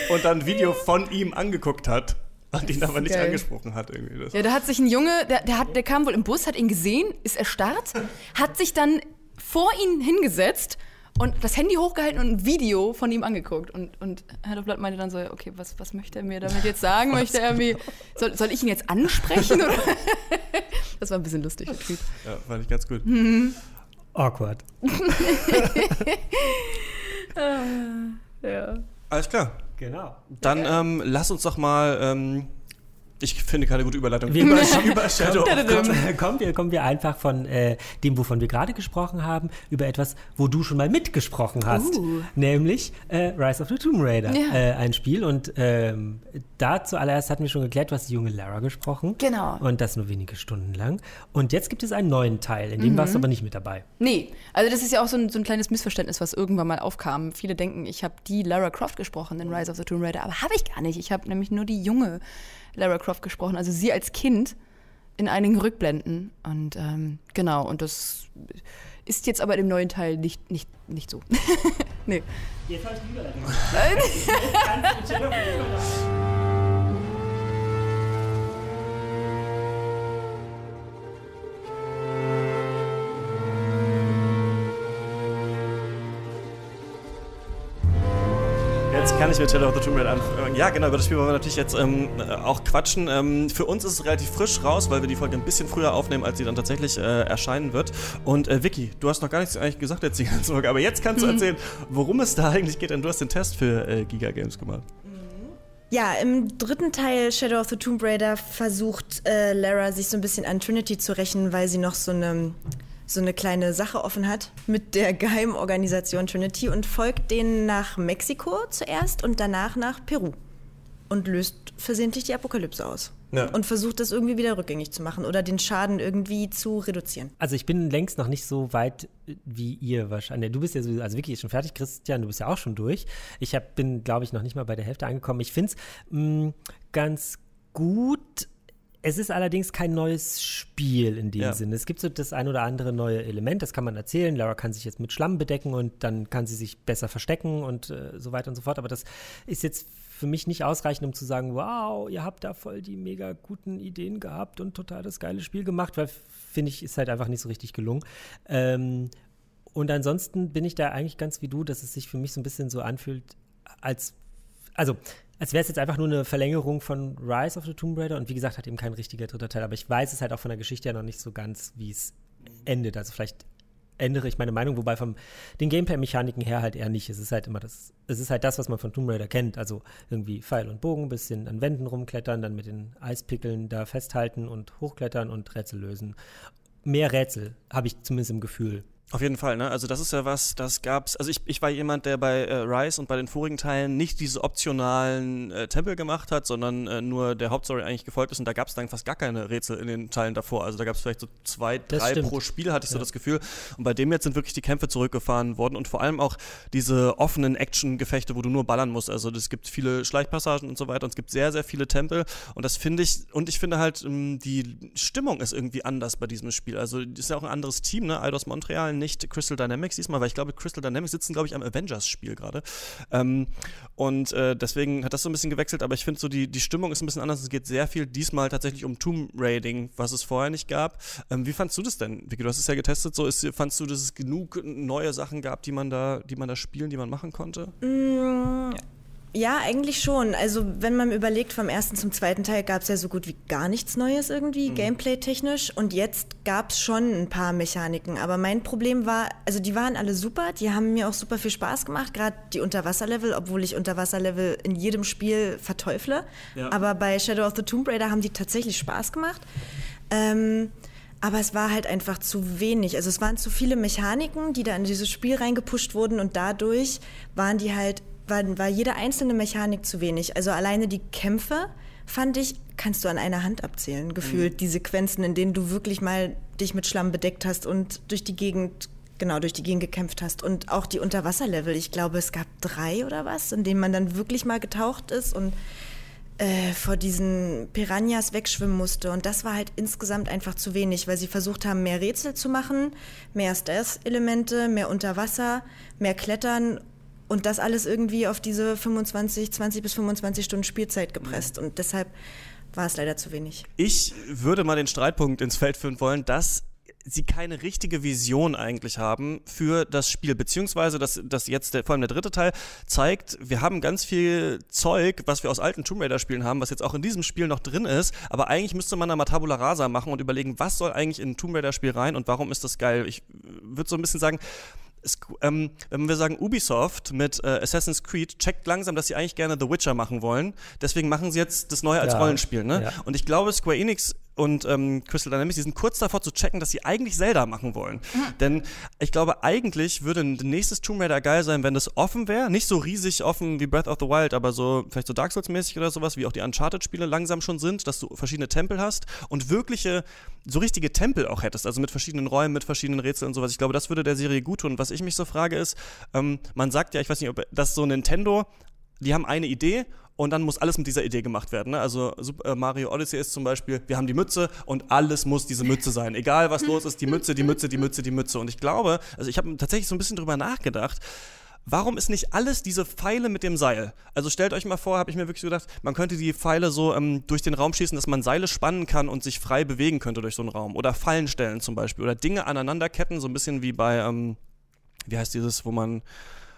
Speaker 1: und dann ein Video von ihm angeguckt hat und ihn aber nicht
Speaker 4: geil.
Speaker 1: angesprochen hat irgendwie. Das.
Speaker 4: Ja, da hat sich ein Junge, der, der, hat, der kam wohl im Bus, hat ihn gesehen, ist erstarrt, hat sich dann vor ihn hingesetzt und das Handy hochgehalten und ein Video von ihm angeguckt. Und, und Herr Blatt meinte dann so, okay, was, was möchte er mir damit jetzt sagen? Möchte er irgendwie, soll, soll ich ihn jetzt ansprechen? Oder? Das war ein bisschen lustig, der.
Speaker 1: Ja, fand ich ganz gut.
Speaker 2: Awkward.
Speaker 4: Ja.
Speaker 1: Alles klar.
Speaker 2: Genau.
Speaker 1: Dann ähm, lass uns doch mal. Ähm, ich finde keine gute Überleitung.
Speaker 2: Wir
Speaker 1: über,
Speaker 2: kommen-
Speaker 1: über Shadow of
Speaker 2: Kommen, kommen, wir, kommen wir einfach von äh, dem, wovon wir gerade gesprochen haben, über etwas, wo du schon mal mitgesprochen hast.
Speaker 4: Uh.
Speaker 2: Nämlich äh, Rise of the Tomb Raider.
Speaker 4: Ja.
Speaker 2: Äh, ein Spiel. Und ähm, da zuallererst hatten wir schon geklärt, du hast die junge Lara gesprochen.
Speaker 4: Genau.
Speaker 2: Und das nur wenige Stunden lang. Und jetzt gibt es einen neuen Teil, in dem
Speaker 4: Mhm.
Speaker 2: warst du aber nicht mit dabei.
Speaker 4: Nee, also das ist ja auch so ein, so ein kleines Missverständnis, was irgendwann mal aufkam. Viele denken, ich habe die Lara Croft gesprochen in Rise of the Tomb Raider, aber habe ich gar nicht. Ich habe nämlich nur die junge Lara Croft gesprochen, also sie als Kind in einigen Rückblenden. Und ähm, genau, und das ist jetzt aber im neuen Teil nicht, nicht, nicht so. nee.
Speaker 2: Jetzt habe ich die Überleitung.
Speaker 1: Jetzt kann ich mit Shadow of the Tomb Raider anfangen. Ja, genau, über das Spiel wollen wir natürlich jetzt ähm, äh, auch quatschen. Ähm, für uns ist es relativ frisch raus, weil wir die Folge ein bisschen früher aufnehmen, als sie dann tatsächlich äh, erscheinen wird. Und äh, Vicky, du hast noch gar nichts eigentlich gesagt jetzt die ganze Folge, aber jetzt kannst du erzählen, worum es da eigentlich geht, denn du hast den Test für äh, Giga Games gemacht.
Speaker 3: Ja, im dritten Teil Shadow of the Tomb Raider versucht äh, Lara sich so ein bisschen an Trinity zu rächen, weil sie noch so eine, so eine kleine Sache offen hat mit der Geheimorganisation Trinity und folgt denen nach Mexiko zuerst und danach nach Peru und löst versehentlich die Apokalypse aus.
Speaker 1: Ja.
Speaker 3: Und versucht das irgendwie wieder rückgängig zu machen oder den Schaden irgendwie zu reduzieren.
Speaker 2: Also ich bin längst noch nicht so weit äh, wie ihr wahrscheinlich. Du bist ja sowieso, also Vicky ist schon fertig, Christian, du bist ja auch schon durch. Ich hab, bin, glaube ich, noch nicht mal bei der Hälfte angekommen. Ich finde es ganz gut. Es ist allerdings kein neues Spiel in dem
Speaker 1: Ja.
Speaker 2: Sinne. Es gibt so das ein oder andere neue Element, das kann man erzählen. Lara kann sich jetzt mit Schlamm bedecken und dann kann sie sich besser verstecken und äh, so weiter und so fort. Aber das ist jetzt für mich nicht ausreichend, um zu sagen, wow, ihr habt da voll die mega guten Ideen gehabt und total das geile Spiel gemacht, weil finde ich, ist halt einfach nicht so richtig gelungen. Ähm, und ansonsten bin ich da eigentlich ganz wie du, dass es sich für mich so ein bisschen so anfühlt, als, also, als wäre es jetzt einfach nur eine Verlängerung von Rise of the Tomb Raider und wie gesagt, hat eben kein richtiger dritter Teil, aber ich weiß es halt auch von der Geschichte her noch nicht so ganz, wie es endet. Also vielleicht ändere ich meine Meinung, wobei vom den Gameplay-Mechaniken her halt eher nicht. Es ist halt immer das, es ist halt das, was man von Tomb Raider kennt. Also irgendwie Pfeil und Bogen, bisschen an Wänden rumklettern, dann mit den Eispickeln da festhalten und hochklettern und Rätsel lösen. Mehr Rätsel, habe ich zumindest im Gefühl.
Speaker 1: Auf jeden Fall, ne? Also das ist ja was, das gab's. Also ich, ich war jemand, der bei äh, Rise und bei den vorigen Teilen nicht diese optionalen äh, Tempel gemacht hat, sondern äh, nur der Hauptstory eigentlich gefolgt ist. Und da gab es dann fast gar keine Rätsel in den Teilen davor. Also da gab es vielleicht so zwei,
Speaker 2: Das
Speaker 1: drei
Speaker 2: stimmt.
Speaker 1: pro Spiel, hatte ich so
Speaker 2: Ja.
Speaker 1: das Gefühl. Und bei dem jetzt sind wirklich die Kämpfe zurückgefahren worden und vor allem auch diese offenen Action-Gefechte, wo du nur ballern musst. Also es gibt viele Schleichpassagen und so weiter und es gibt sehr, sehr viele Tempel. Und das finde ich, und ich finde halt, ähm, die Stimmung ist irgendwie anders bei diesem Spiel. Also das ist ja auch ein anderes Team, ne? Eidos Montreal, nicht Crystal Dynamics diesmal, weil ich glaube, Crystal Dynamics sitzen, glaube ich, am Avengers-Spiel gerade. Ähm, und äh, deswegen hat das so ein bisschen gewechselt, aber ich finde so, die, die Stimmung ist ein bisschen anders. Es geht sehr viel diesmal tatsächlich um Tomb Raiding, was es vorher nicht gab. Ähm, wie fandst du das denn, Vicky? Du hast es ja getestet. So ist, fandst du, dass es genug neue Sachen gab, die man da, die man da spielen, die man machen konnte?
Speaker 3: Mm, Ja, eigentlich schon. Also wenn man überlegt, vom ersten zum zweiten Teil gab es ja so gut wie gar nichts Neues irgendwie, mhm. gameplay-technisch. Und jetzt gab es schon ein paar Mechaniken. Aber mein Problem war, also die waren alle super, die haben mir auch super viel Spaß gemacht, gerade die Unterwasserlevel, obwohl ich Unterwasserlevel in jedem Spiel verteufle. Ja. Aber bei Shadow of the Tomb Raider haben die tatsächlich Spaß gemacht. Ähm, aber es war halt einfach zu wenig. Also es waren zu viele Mechaniken, die da in dieses Spiel reingepusht wurden und dadurch waren die halt war, war jede einzelne Mechanik zu wenig. Also alleine die Kämpfe fand ich, kannst du an einer Hand abzählen, gefühlt. Mhm. Die Sequenzen, in denen du wirklich mal dich mit Schlamm bedeckt hast und durch die Gegend, genau, durch die Gegend gekämpft hast. Und auch die Unterwasserlevel, ich glaube, es gab drei oder was, in denen man dann wirklich mal getaucht ist und äh, vor diesen Piranhas wegschwimmen musste. Und das war halt insgesamt einfach zu wenig, weil sie versucht haben, mehr Rätsel zu machen, mehr Stealth-Elemente, mehr Unterwasser, mehr Klettern und das alles irgendwie auf diese 25, 20 bis 25 Stunden Spielzeit gepresst. Und deshalb war es leider zu wenig.
Speaker 1: Ich würde mal den Streitpunkt ins Feld führen wollen, dass sie keine richtige Vision eigentlich haben für das Spiel, beziehungsweise dass, dass jetzt der, vor allem der dritte Teil zeigt, wir haben ganz viel Zeug, was wir aus alten Tomb Raider Spielen haben, was jetzt auch in diesem Spiel noch drin ist, aber eigentlich müsste man da mal Tabula Rasa machen und überlegen, was soll eigentlich in ein Tomb Raider Spiel rein und warum ist das geil? Ich würde so ein bisschen sagen, es, ähm, wenn wir sagen Ubisoft mit äh, Assassin's Creed checkt langsam, dass sie eigentlich gerne The Witcher machen wollen. Deswegen machen sie jetzt das Neue als ja, Rollenspiel. Ne? Ja. Und ich glaube, Square Enix und ähm, Crystal Dynamics, die sind kurz davor zu checken, dass sie eigentlich Zelda machen wollen. Mhm. Denn ich glaube, eigentlich würde ein nächstes Tomb Raider geil sein, wenn das offen wäre. Nicht so riesig offen wie Breath of the Wild, aber so vielleicht so Dark Souls-mäßig oder sowas, wie auch die Uncharted-Spiele langsam schon sind, dass du verschiedene Tempel hast und wirkliche, so richtige Tempel auch hättest, also mit verschiedenen Räumen, mit verschiedenen Rätseln und sowas. Ich glaube, das würde der Serie gut tun. Was ich mich so frage ist, ähm, man sagt ja, ich weiß nicht, ob das so Nintendo, die haben eine Idee und dann muss alles mit dieser Idee gemacht werden. Ne? Also Super äh, Mario Odyssey ist zum Beispiel, wir haben die Mütze und alles muss diese Mütze sein. Egal was los ist, die Mütze, die Mütze, die Mütze, die Mütze. Und ich glaube, also ich habe tatsächlich so ein bisschen drüber nachgedacht, warum ist nicht alles diese Pfeile mit dem Seil? Also stellt euch mal vor, habe ich mir wirklich gedacht, man könnte die Pfeile so ähm, durch den Raum schießen, dass man Seile spannen kann und sich frei bewegen könnte durch so einen Raum. Oder Fallen stellen zum Beispiel. Oder Dinge aneinanderketten, so ein bisschen wie bei, ähm, wie heißt dieses, wo man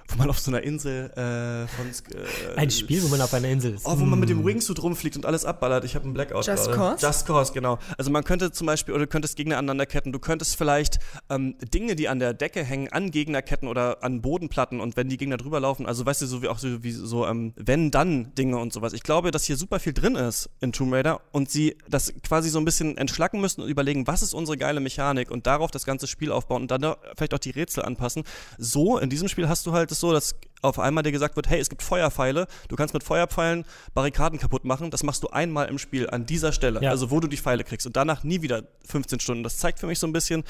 Speaker 1: wo man auf so einer Insel äh, von.
Speaker 2: Äh, Ein Spiel, wo man auf einer Insel ist.
Speaker 1: Oh, wo man mit dem hm. Wingsuit rumfliegt und alles abballert. Ich habe einen Blackout.
Speaker 3: Just gerade. Cause?
Speaker 1: Just Cause, genau. Also man könnte zum Beispiel, oder du könntest Gegner aneinanderketten. Du könntest vielleicht ähm, Dinge, die an der Decke hängen, an Gegner ketten oder an Bodenplatten und wenn die Gegner drüber laufen, also weißt du, so wie auch so, wie so ähm, wenn-dann-Dinge und sowas. Ich glaube, dass hier super viel drin ist in Tomb Raider und sie das quasi so ein bisschen entschlacken müssen und überlegen, was ist unsere geile Mechanik und darauf das ganze Spiel aufbauen und dann vielleicht auch die Rätsel anpassen. So, in diesem Spiel hast du halt es so, dass auf einmal dir gesagt wird, hey, es gibt Feuerpfeile, du kannst mit Feuerpfeilen Barrikaden kaputt machen, das machst du einmal im Spiel an dieser Stelle, ja. also wo du die Pfeile kriegst und danach nie wieder 15 Stunden. Das zeigt für mich so ein bisschen,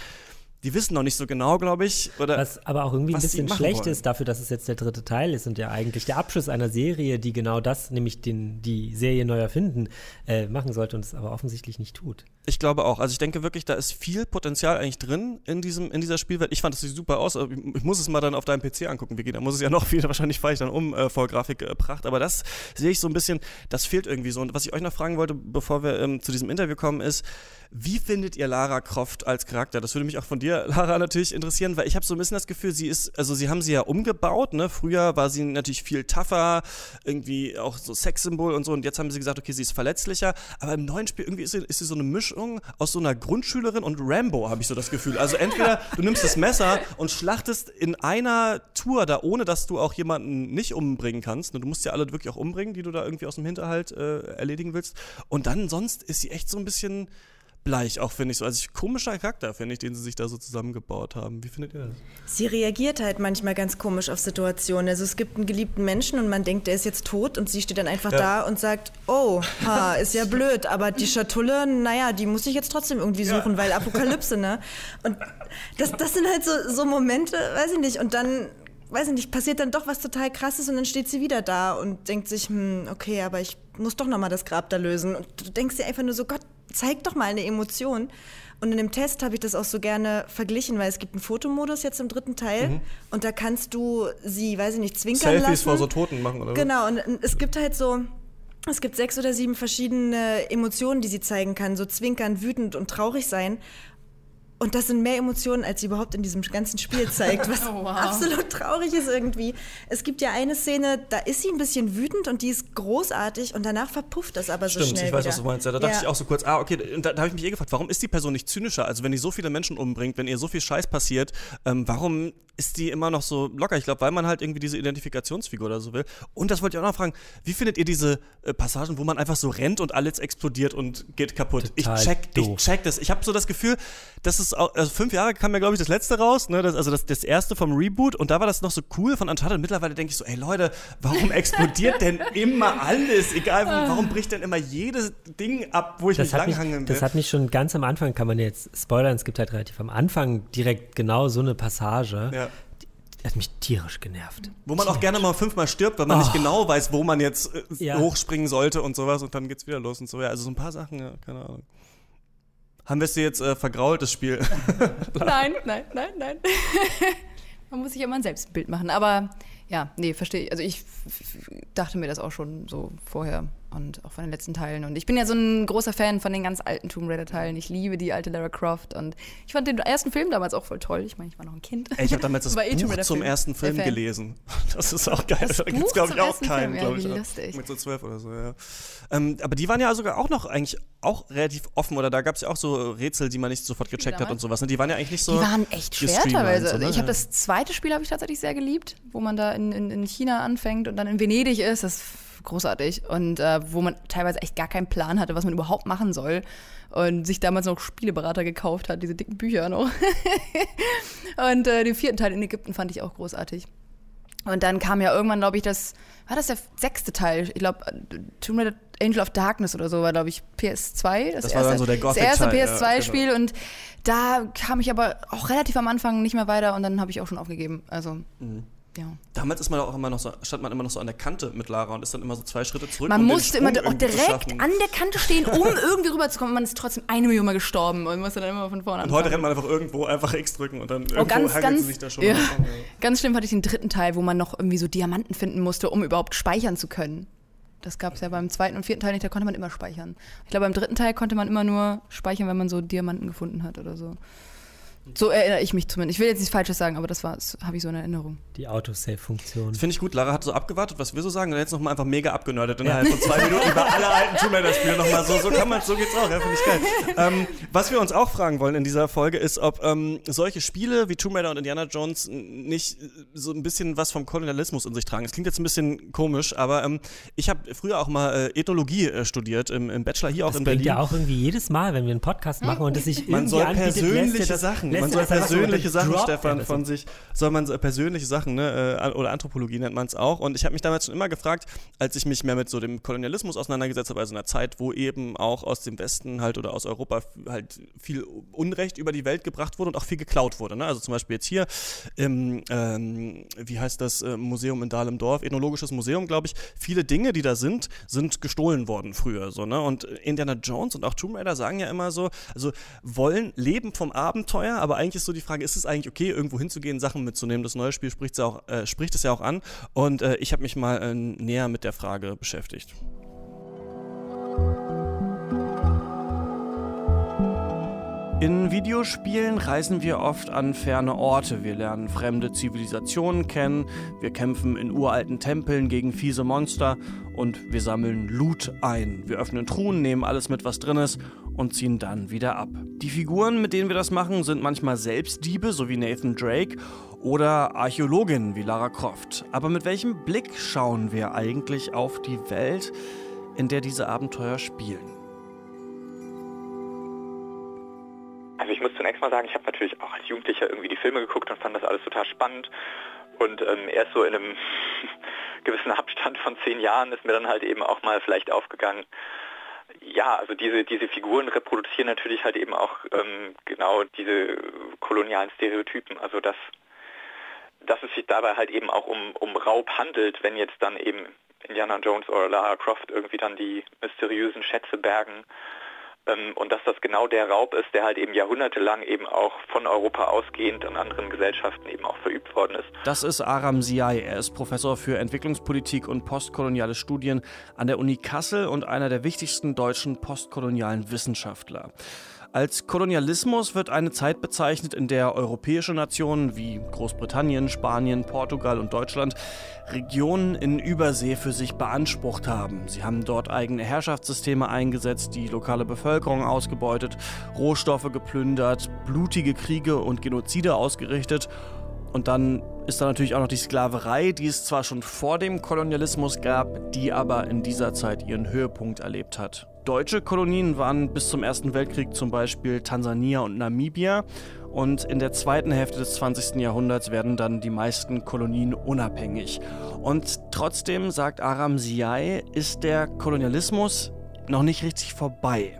Speaker 1: die wissen noch nicht so genau, glaube ich. Oder
Speaker 2: was aber auch irgendwie ein bisschen schlecht wollen. ist dafür, dass es jetzt der dritte Teil ist und ja eigentlich der Abschluss einer Serie, die genau das, nämlich den, die Serie neu erfinden, äh, machen sollte und es aber offensichtlich nicht tut.
Speaker 1: Ich glaube auch. Also ich denke wirklich, da ist viel Potenzial eigentlich drin in, diesem, in dieser Spielwelt. Ich fand es super aus. Ich muss es mal dann auf deinem PC angucken, Vicky. Da muss es ja noch viel, wahrscheinlich fahre ich dann um äh, vor Grafikpracht. Äh, aber das sehe ich so ein bisschen, das fehlt irgendwie so. Und was ich euch noch fragen wollte, bevor wir ähm, zu diesem Interview kommen, ist, wie findet ihr Lara Croft als Charakter? Das würde mich auch von dir, Lara, natürlich interessieren, weil ich habe so ein bisschen das Gefühl, sie ist, also sie haben sie ja umgebaut, ne? Früher war sie natürlich viel tougher, irgendwie auch so Sexsymbol und so und jetzt haben sie gesagt, okay, sie ist verletzlicher, aber im neuen Spiel irgendwie ist sie, ist sie so eine Mischung aus so einer Grundschülerin und Rambo, habe ich so das Gefühl. Also entweder du nimmst das Messer und schlachtest in einer Tour da, ohne dass du auch jemanden nicht umbringen kannst. Ne? Du musst ja alle wirklich auch umbringen, die du da irgendwie aus dem Hinterhalt äh, erledigen willst. Und dann sonst ist sie echt so ein bisschen bleich, auch finde ich so. Also komischer Charakter, finde ich, den sie sich da so zusammengebaut haben. Wie findet ihr das?
Speaker 3: Sie reagiert halt manchmal ganz komisch auf Situationen. Also es gibt einen geliebten Menschen und man denkt, der ist jetzt tot und sie steht dann einfach ja. da und sagt, oh, ha, ist ja blöd, aber die Schatulle, naja, die muss ich jetzt trotzdem irgendwie suchen, ja. weil Apokalypse, ne? Und das, das sind halt so, so Momente, weiß ich nicht, und dann weiß ich nicht, passiert dann doch was total krasses und dann steht sie wieder da und denkt sich, hm, okay, aber ich muss doch nochmal das Grab da lösen. Und du denkst dir einfach nur so, Gott, zeig doch mal eine Emotion. Und in dem Test habe ich das auch so gerne verglichen, weil es gibt einen Fotomodus jetzt im dritten Teil mhm. und da kannst du sie, weiß ich nicht, zwinkern
Speaker 1: Selfies
Speaker 3: lassen.
Speaker 1: Selfies vor so Toten machen, oder?
Speaker 3: Genau, und es gibt halt so, es gibt sechs oder sieben verschiedene Emotionen, die sie zeigen kann, so zwinkern, wütend und traurig sein. Und das sind mehr Emotionen, als sie überhaupt in diesem ganzen Spiel zeigt, was
Speaker 4: Oh, wow.
Speaker 3: absolut traurig ist irgendwie. Es gibt ja eine Szene, da ist sie ein bisschen wütend und die ist großartig und danach verpufft das aber so
Speaker 1: Stimmt,
Speaker 3: schnell
Speaker 1: ich weiß,
Speaker 3: wieder.
Speaker 1: was du meinst. Ja, da dachte ich auch so kurz, ah, okay, und da, da habe ich mich eh gefragt, warum ist die Person nicht zynischer? Also wenn die so viele Menschen umbringt, wenn ihr so viel Scheiß passiert, ähm, warum ist die immer noch so locker? Ich glaube, weil man halt irgendwie diese Identifikationsfigur oder so will. Und das wollte ich auch noch fragen, wie findet ihr diese äh, Passagen, wo man einfach so rennt und alles explodiert und geht kaputt?
Speaker 2: Total
Speaker 1: ich check,
Speaker 2: doof.
Speaker 1: ich check das. Ich habe so das Gefühl, das ist auch, also fünf Jahre kam ja, glaube ich, das letzte raus, ne? Das, also das, das erste vom Reboot und da war das noch so cool von Uncharted. Mittlerweile denke ich so, ey Leute, warum explodiert denn immer alles? Egal, warum bricht denn immer jedes Ding ab, wo ich
Speaker 2: Das
Speaker 1: mich langhangeln will?
Speaker 2: das hat mich schon ganz am Anfang, kann man jetzt spoilern, es gibt halt relativ am Anfang direkt genau so eine Passage.
Speaker 1: ja.
Speaker 2: Die hat mich tierisch genervt.
Speaker 1: Wo man auch gerne mal fünfmal stirbt, weil man nicht
Speaker 2: Oh.
Speaker 1: genau weiß, wo man jetzt äh,
Speaker 2: Ja.
Speaker 1: hochspringen sollte und sowas und dann geht's wieder los und so. Ja, also so ein paar Sachen, ja, keine Ahnung. Haben wir es dir jetzt äh, vergrault, das Spiel?
Speaker 4: Nein, nein, nein, nein. Man muss sich immer ein Selbstbild machen. Aber ja, nee, verstehe ich. Also ich dachte mir das auch schon so vorher und auch von den letzten Teilen. Und ich bin ja so ein großer Fan von den ganz alten Tomb Raider-Teilen. Ich liebe die alte Lara Croft und ich fand den ersten Film damals auch voll toll. Ich meine, ich war noch ein Kind.
Speaker 1: Ey, ich habe damals das
Speaker 4: eh
Speaker 1: Buch
Speaker 4: Raider
Speaker 1: zum
Speaker 4: Film.
Speaker 1: ersten Film gelesen. Das ist auch geil.
Speaker 4: Das
Speaker 1: da gibt's
Speaker 4: Buch
Speaker 1: glaube ich, auch keinen,
Speaker 4: ja,
Speaker 1: glaube ich.
Speaker 4: lustig.
Speaker 1: Mit so zwölf oder so, ja. Ähm, aber die waren ja sogar auch noch eigentlich auch relativ offen, oder da gab es ja auch so Rätsel, die man nicht sofort gecheckt hat und sowas. ne? Die waren ja eigentlich nicht so.
Speaker 4: Die waren echt schwer teilweise.
Speaker 1: so, ne?
Speaker 4: ich habe das zweite Spiel habe ich tatsächlich sehr geliebt, wo man da in, in, in China anfängt und dann in Venedig ist. Das ist großartig. Und äh, wo man teilweise echt gar keinen Plan hatte, was man überhaupt machen soll. Und sich damals noch Spieleberater gekauft hat, diese dicken Bücher noch. und äh, den vierten Teil in Ägypten fand ich auch großartig. Und dann kam ja irgendwann, glaube ich, das, war das der sechste Teil? Ich glaube, Tomb Raider Angel of Darkness oder so war, glaube ich, PS2. Das,
Speaker 1: Das war dann so der
Speaker 4: das erste
Speaker 1: Gothic-Teil, ja,
Speaker 4: PS2-Spiel und da kam ich aber auch relativ am Anfang nicht mehr weiter und dann habe ich auch schon aufgegeben. Also,
Speaker 1: Mhm.
Speaker 4: Ja.
Speaker 1: Damals ist man auch immer noch so, stand man immer noch so an der Kante mit Lara und ist dann immer so zwei Schritte zurück.
Speaker 4: Man
Speaker 1: um
Speaker 4: musste immer auch direkt an der Kante stehen, um irgendwie rüberzukommen. Man ist trotzdem eine Million Mal gestorben und musste dann immer von vorne
Speaker 1: Und
Speaker 4: anfangen.
Speaker 1: heute rennt man einfach irgendwo einfach X drücken und dann irgendwo
Speaker 4: Oh, ganz, ganz,
Speaker 1: sie sich da schon.
Speaker 4: ja.
Speaker 1: mal.
Speaker 4: ganz schlimm fand ich den dritten Teil, wo man noch irgendwie so Diamanten finden musste, um überhaupt speichern zu können. Das gab es ja beim zweiten und vierten Teil nicht, da konnte man immer speichern. Ich glaube, beim dritten Teil konnte man immer nur speichern, wenn man so Diamanten gefunden hat oder so. So erinnere ich mich zumindest. Ich will jetzt nichts Falsches sagen, aber das, war- das habe ich so in Erinnerung.
Speaker 2: Die Autosave-Funktion.
Speaker 1: Finde ich gut. Lara hat so abgewartet, was wir so sagen, und jetzt nochmal einfach mega abgenördet innerhalb von zwei Minuten über alle alten Tomb Raider-Spiele nochmal so. So kann man, so geht's auch, ja, finde ich geil. Ähm, was wir uns auch fragen wollen in dieser Folge ist, ob ähm, solche Spiele wie Tomb Raider und Indiana Jones nicht so ein bisschen was vom Kolonialismus in sich tragen. Das klingt jetzt ein bisschen komisch, aber ähm, ich habe früher auch mal äh, Ethnologie äh, studiert, im, im Bachelor hier auch
Speaker 2: Das
Speaker 1: in
Speaker 2: bringt
Speaker 1: Berlin.
Speaker 2: ja auch irgendwie jedes Mal, wenn wir einen Podcast machen und es sich irgendwie
Speaker 1: Man soll
Speaker 2: anbietet,
Speaker 1: persönliche
Speaker 2: lässt das-
Speaker 1: Sachen, man soll persönliche Sachen,
Speaker 2: droppt
Speaker 1: Stefan, von sich, soll man so persönliche Sachen, ne, äh, oder Anthropologie nennt man es auch. Und ich habe mich damals schon immer gefragt, als ich mich mehr mit so dem Kolonialismus auseinandergesetzt habe, also in einer Zeit, wo eben auch aus dem Westen halt oder aus Europa halt viel Unrecht über die Welt gebracht wurde und auch viel geklaut wurde. Ne? Also zum Beispiel jetzt hier im, ähm, wie heißt das, äh, Museum in Dahlem-Dorf, Ethnologisches Museum, glaube ich, viele Dinge, die da sind, sind gestohlen worden früher. So, ne? Und Indiana Jones und auch Tomb Raider sagen ja immer so, also wollen leben vom Abenteuer, aber eigentlich ist so die Frage, ist es eigentlich okay, irgendwo hinzugehen, Sachen mitzunehmen? Das neue Spiel spricht es ja auch, äh, spricht es ja auch an. Und äh, ich habe mich mal äh, näher mit der Frage beschäftigt. In Videospielen reisen wir oft an ferne Orte. Wir lernen fremde Zivilisationen kennen, wir kämpfen in uralten Tempeln gegen fiese Monster und wir sammeln Loot ein. Wir öffnen Truhen, nehmen alles mit, was drin ist und ziehen dann wieder ab. Die Figuren, mit denen wir das machen, sind manchmal selbst Diebe, so wie Nathan Drake, oder Archäologinnen wie Lara Croft. Aber mit welchem Blick schauen wir eigentlich auf die Welt, in der diese Abenteuer spielen?
Speaker 5: Also ich muss zunächst mal sagen, ich habe natürlich auch als Jugendlicher irgendwie die Filme geguckt und fand das alles total spannend. Und ähm, erst so in einem gewissen Abstand von zehn Jahren ist mir dann halt eben auch mal vielleicht aufgegangen, ja, also diese, diese Figuren reproduzieren natürlich halt eben auch ähm, genau diese kolonialen Stereotypen. Also dass, dass es sich dabei halt eben auch um, um Raub handelt, wenn jetzt dann eben Indiana Jones oder Lara Croft irgendwie dann die mysteriösen Schätze bergen. Ähm, und dass das genau der Raub ist, der halt eben jahrhundertelang eben auch von Europa ausgehend in anderen Gesellschaften eben auch verübt worden ist.
Speaker 1: Das ist Aram Ziai. Er ist Professor für Entwicklungspolitik und postkoloniale Studien an der Uni Kassel und einer der wichtigsten deutschen postkolonialen Wissenschaftler. Als Kolonialismus wird eine Zeit bezeichnet, in der europäische Nationen wie Großbritannien, Spanien, Portugal und Deutschland Regionen in Übersee für sich beansprucht haben. Sie haben dort eigene Herrschaftssysteme eingesetzt, die lokale Bevölkerung ausgebeutet, Rohstoffe geplündert, blutige Kriege und Genozide ausgerichtet und dann ist da natürlich auch noch die Sklaverei, die es zwar schon vor dem Kolonialismus gab, die aber in dieser Zeit ihren Höhepunkt erlebt hat. Deutsche Kolonien waren bis zum Ersten Weltkrieg zum Beispiel Tansania und Namibia und in der zweiten Hälfte des 20. Jahrhunderts werden dann die meisten Kolonien unabhängig. Und trotzdem, sagt Aram Siai, ist der Kolonialismus noch nicht richtig vorbei.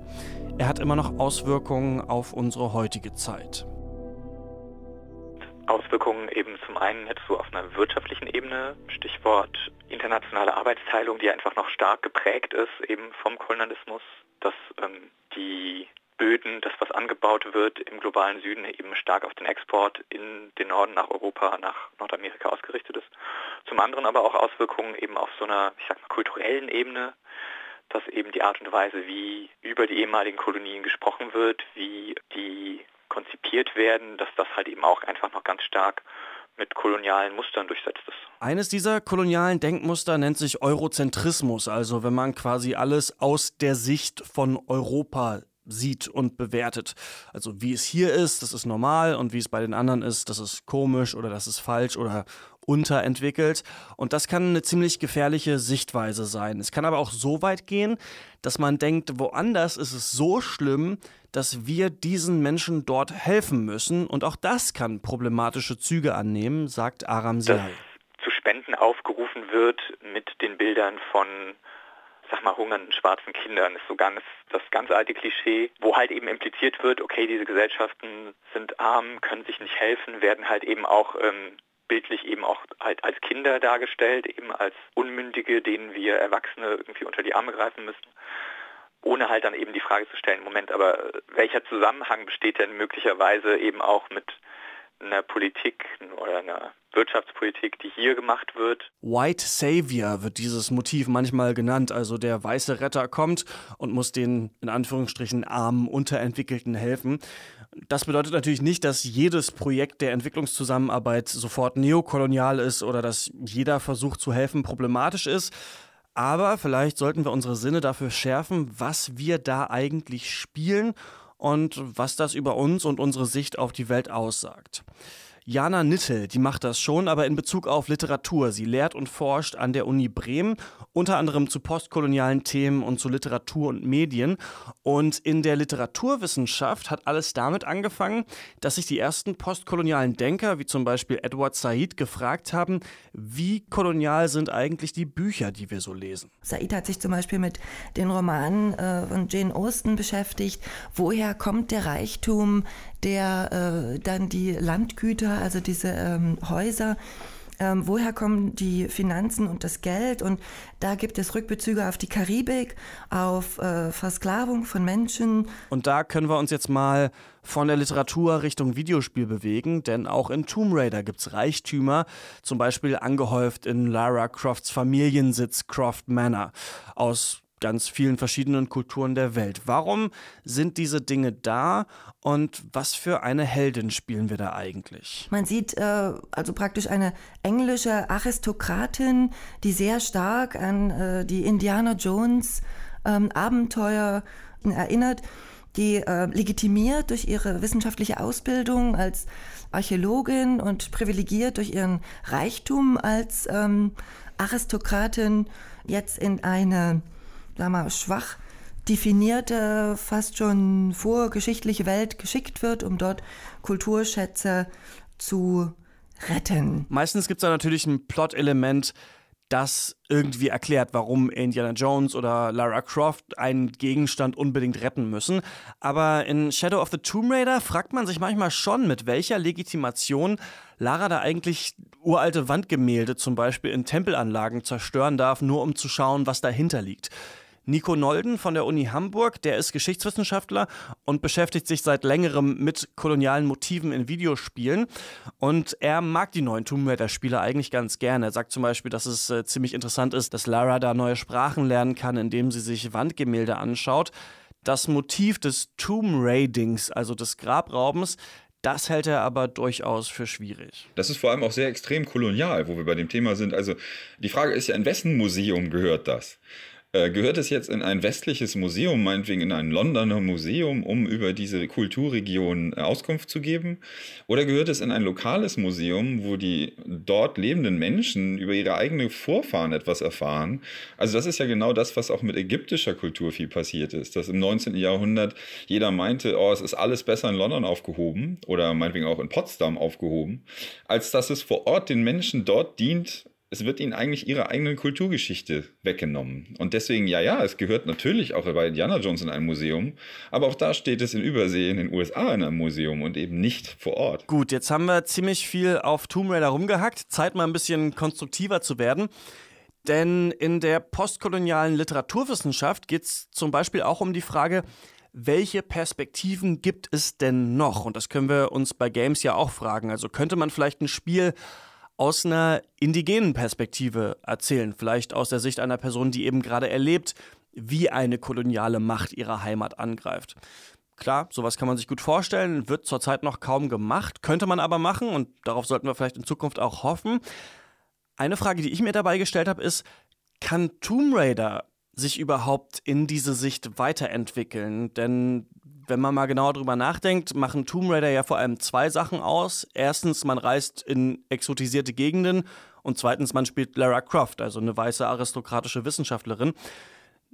Speaker 1: Er hat immer noch Auswirkungen auf unsere heutige Zeit.
Speaker 5: Auswirkungen eben zum einen jetzt so auf einer wirtschaftlichen Ebene, Stichwort internationale Arbeitsteilung, die einfach noch stark geprägt ist eben vom Kolonialismus, dass ähm, die Böden, das was angebaut wird im globalen Süden eben stark auf den Export in den Norden nach Europa, nach Nordamerika ausgerichtet ist. Zum anderen aber auch Auswirkungen eben auf so einer, ich sag mal, kulturellen Ebene, dass eben die Art und Weise, wie über die ehemaligen Kolonien gesprochen wird, wie die konzipiert werden, dass das halt eben auch einfach noch ganz stark mit kolonialen Mustern durchsetzt ist.
Speaker 1: Eines dieser kolonialen Denkmuster nennt sich Eurozentrismus, also wenn man quasi alles aus der Sicht von Europa sieht und bewertet. Also wie es hier ist, das ist normal und wie es bei den anderen ist, das ist komisch oder das ist falsch oder unterentwickelt. Und das kann eine ziemlich gefährliche Sichtweise sein. Es kann aber auch so weit gehen, dass man denkt, woanders ist es so schlimm, dass wir diesen Menschen dort helfen müssen. Und auch das kann problematische Züge annehmen, sagt Aram Sial.
Speaker 5: Zu Spenden aufgerufen wird mit den Bildern von sag mal, hungernden schwarzen Kindern ist so ganz das ganz alte Klischee, wo halt eben impliziert wird, okay, diese Gesellschaften sind arm, können sich nicht helfen, werden halt eben auch ähm, bildlich eben auch halt als Kinder dargestellt, eben als Unmündige, denen wir Erwachsene irgendwie unter die Arme greifen müssen, ohne halt dann eben die Frage zu stellen, Moment, aber welcher Zusammenhang besteht denn möglicherweise eben auch mit einer Politik oder einer Wirtschaftspolitik, die hier gemacht wird.
Speaker 1: White Savior wird dieses Motiv manchmal genannt, also der weiße Retter kommt und muss den in Anführungsstrichen armen Unterentwickelten helfen. Das bedeutet natürlich nicht, dass jedes Projekt der Entwicklungszusammenarbeit sofort neokolonial ist oder dass jeder Versuch zu helfen problematisch ist. Aber vielleicht sollten wir unsere Sinne dafür schärfen, was wir da eigentlich spielen und was das über uns und unsere Sicht auf die Welt aussagt. Jana Nittel, die macht das schon, aber in Bezug auf Literatur. Sie lehrt und forscht an der Uni Bremen, unter anderem zu postkolonialen Themen und zu Literatur und Medien. Und in der Literaturwissenschaft hat alles damit angefangen, dass sich die ersten postkolonialen Denker, wie zum Beispiel Edward Said, gefragt haben, wie kolonial sind eigentlich die Bücher, die wir so lesen.
Speaker 6: Said hat sich zum Beispiel mit den Romanen äh, von Jane Austen beschäftigt. Woher kommt der Reichtum der äh, dann die Landgüter, also diese ähm, Häuser, ähm, woher kommen die Finanzen und das Geld? Und da gibt es Rückbezüge auf die Karibik, auf äh, Versklavung von Menschen.
Speaker 1: Und da können wir uns jetzt mal von der Literatur Richtung Videospiel bewegen, denn auch in Tomb Raider gibt es Reichtümer, zum Beispiel angehäuft in Lara Crofts Familiensitz Croft Manor aus ganz vielen verschiedenen Kulturen der Welt. Warum sind diese Dinge da und was für eine Heldin spielen wir da eigentlich?
Speaker 6: Man sieht äh, also praktisch eine englische Aristokratin, die sehr stark an äh, die Indiana Jones ähm, Abenteuer erinnert, die äh, legitimiert durch ihre wissenschaftliche Ausbildung als Archäologin und privilegiert durch ihren Reichtum als ähm, Aristokratin jetzt in eine sag mal, schwach definierte, fast schon vorgeschichtliche Welt geschickt wird, um dort Kulturschätze zu retten.
Speaker 1: Meistens gibt es da natürlich ein Plot-Element, das irgendwie erklärt, warum Indiana Jones oder Lara Croft einen Gegenstand unbedingt retten müssen. Aber in Shadow of the Tomb Raider fragt man sich manchmal schon, mit welcher Legitimation Lara da eigentlich uralte Wandgemälde zum Beispiel in Tempelanlagen zerstören darf, nur um zu schauen, was dahinter liegt. Nico Nolden von der Uni Hamburg, der ist Geschichtswissenschaftler und beschäftigt sich seit längerem mit kolonialen Motiven in Videospielen. Und er mag die neuen Tomb Raider-Spiele eigentlich ganz gerne. Er sagt zum Beispiel, dass es äh, ziemlich interessant ist, dass Lara da neue Sprachen lernen kann, indem sie sich Wandgemälde anschaut. Das Motiv des Tomb Raidings, also des Grabraubens, das hält er aber durchaus für schwierig.
Speaker 7: Das ist vor allem auch sehr extrem kolonial, wo wir bei dem Thema sind. Also die Frage ist ja, in wessen Museum gehört das? Äh, gehört es jetzt in ein westliches Museum, meinetwegen in ein Londoner Museum, um über diese Kulturregion äh, Auskunft zu geben? Oder gehört es in ein lokales Museum, wo die dort lebenden Menschen über ihre eigenen Vorfahren etwas erfahren? Also das ist ja genau das, was auch mit ägyptischer Kultur viel passiert ist, dass im 19. Jahrhundert jeder meinte, oh, es ist alles besser in London aufgehoben oder meinetwegen auch in Potsdam aufgehoben, als dass es vor Ort den Menschen dort dient, es wird ihnen eigentlich ihre eigene Kulturgeschichte weggenommen. Und deswegen, ja, ja, es gehört natürlich auch bei Indiana Jones in ein Museum, aber auch da steht es in Übersee in den USA in einem Museum und eben nicht vor Ort.
Speaker 1: Gut, jetzt haben wir ziemlich viel auf Tomb Raider rumgehackt. Zeit mal ein bisschen konstruktiver zu werden. Denn in der postkolonialen Literaturwissenschaft geht es zum Beispiel auch um die Frage, welche Perspektiven gibt es denn noch? Und das können wir uns bei Games ja auch fragen. Also könnte man vielleicht ein Spiel aus einer indigenen Perspektive erzählen, vielleicht aus der Sicht einer Person, die eben gerade erlebt, wie eine koloniale Macht ihre Heimat angreift. Klar, sowas kann man sich gut vorstellen, wird zurzeit noch kaum gemacht, könnte man aber machen und darauf sollten wir vielleicht in Zukunft auch hoffen. Eine Frage, die ich mir dabei gestellt habe, ist, kann Tomb Raider sich überhaupt in diese Sicht weiterentwickeln? Denn wenn man mal genauer drüber nachdenkt, machen Tomb Raider ja vor allem zwei Sachen aus. Erstens, man reist in exotisierte Gegenden und zweitens, man spielt Lara Croft, also eine weiße aristokratische Wissenschaftlerin.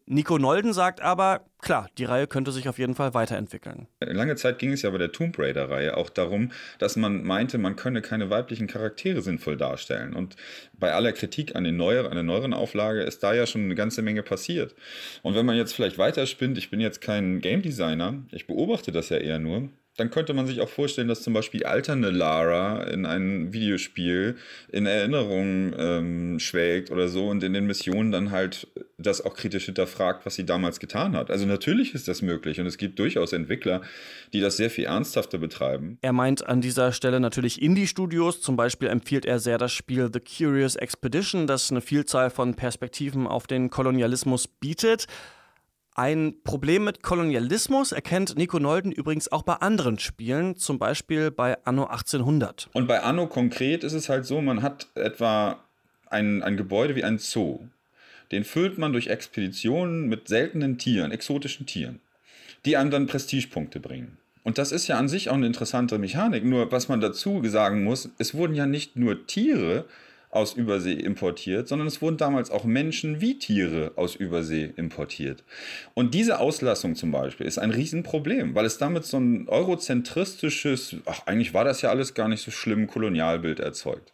Speaker 1: Nico Nolden sagt aber, klar, die Reihe könnte sich auf jeden Fall weiterentwickeln.
Speaker 7: Lange Zeit ging es ja bei der Tomb Raider-Reihe auch darum, dass man meinte, man könne keine weiblichen Charaktere sinnvoll darstellen. Und bei aller Kritik an, den neuer, an der neueren Auflage ist da ja schon eine ganze Menge passiert. Und wenn man jetzt vielleicht weiterspinnt, ich bin jetzt kein Game Designer, ich beobachte das ja eher nur, dann könnte man sich auch vorstellen, dass zum Beispiel alternde Lara in einem Videospiel in Erinnerung ähm, schwelgt oder so und in den Missionen dann halt das auch kritisch hinterfragt, was sie damals getan hat. Also natürlich ist das möglich und es gibt durchaus Entwickler, die das sehr viel ernsthafter betreiben.
Speaker 1: Er meint an dieser Stelle natürlich Indie-Studios. Zum Beispiel empfiehlt er sehr das Spiel The Curious Expedition, das eine Vielzahl von Perspektiven auf den Kolonialismus bietet. Ein Problem mit Kolonialismus erkennt Nico Nolden übrigens auch bei anderen Spielen, zum Beispiel bei Anno 1800.
Speaker 7: Und bei Anno konkret ist es halt so, man hat etwa ein, ein Gebäude wie ein Zoo. Den füllt man durch Expeditionen mit seltenen Tieren, exotischen Tieren, die einem dann Prestigepunkte bringen. Und das ist ja an sich auch eine interessante Mechanik. Nur was man dazu sagen muss, es wurden ja nicht nur Tiere aus Übersee importiert, sondern es wurden damals auch Menschen wie Tiere aus Übersee importiert. Und diese Auslassung zum Beispiel ist ein Riesenproblem, weil es damit so ein eurozentristisches, ach eigentlich war das ja alles gar nicht so schlimm, Kolonialbild erzeugt.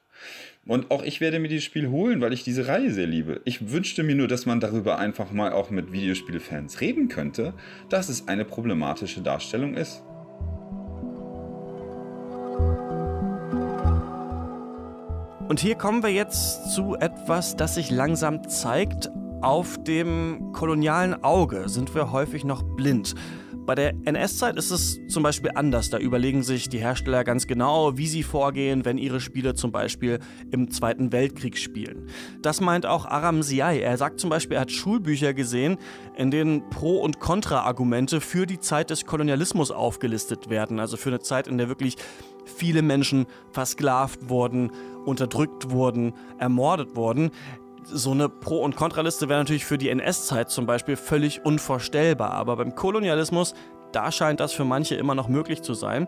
Speaker 7: Und auch ich werde mir dieses Spiel holen, weil ich diese Reihe sehr liebe. Ich wünschte mir nur, dass man darüber einfach mal auch mit Videospielfans reden könnte, dass es eine problematische Darstellung ist.
Speaker 1: Und hier kommen wir jetzt zu etwas, das sich langsam zeigt. Auf dem kolonialen Auge sind wir häufig noch blind. Bei der NS-Zeit ist es zum Beispiel anders. Da überlegen sich die Hersteller ganz genau, wie sie vorgehen, wenn ihre Spiele zum Beispiel im Zweiten Weltkrieg spielen. Das meint auch Aram Siai. Er sagt zum Beispiel, er hat Schulbücher gesehen, in denen Pro- und Kontra-Argumente für die Zeit des Kolonialismus aufgelistet werden. Also für eine Zeit, in der wirklich viele Menschen versklavt wurden, unterdrückt wurden, ermordet wurden. So eine Pro- und Kontraliste wäre natürlich für die NS-Zeit zum Beispiel völlig unvorstellbar. Aber beim Kolonialismus, da scheint das für manche immer noch möglich zu sein.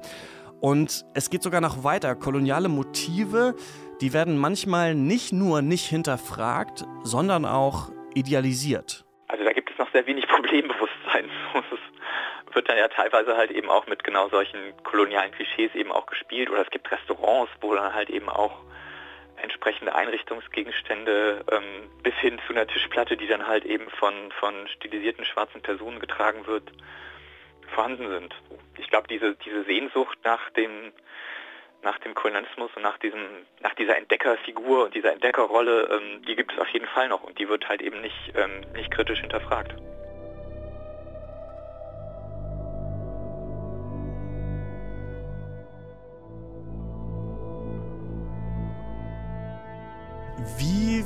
Speaker 1: Und es geht sogar noch weiter. Koloniale Motive, die werden manchmal nicht nur nicht hinterfragt, sondern auch idealisiert.
Speaker 5: Also da gibt es noch sehr wenig Problembewusstsein. Es wird dann ja teilweise halt eben auch mit genau solchen kolonialen Klischees eben auch gespielt. Oder es gibt Restaurants, wo dann halt eben auch entsprechende Einrichtungsgegenstände ähm, bis hin zu einer Tischplatte, die dann halt eben von, von stilisierten schwarzen Personen getragen wird, vorhanden sind. Ich glaube, diese, diese Sehnsucht nach dem, nach dem Kolonialismus und nach, diesem, nach dieser Entdeckerfigur und dieser Entdeckerrolle, ähm, die gibt es auf jeden Fall noch und die wird halt eben nicht, ähm, nicht kritisch hinterfragt.
Speaker 1: Wie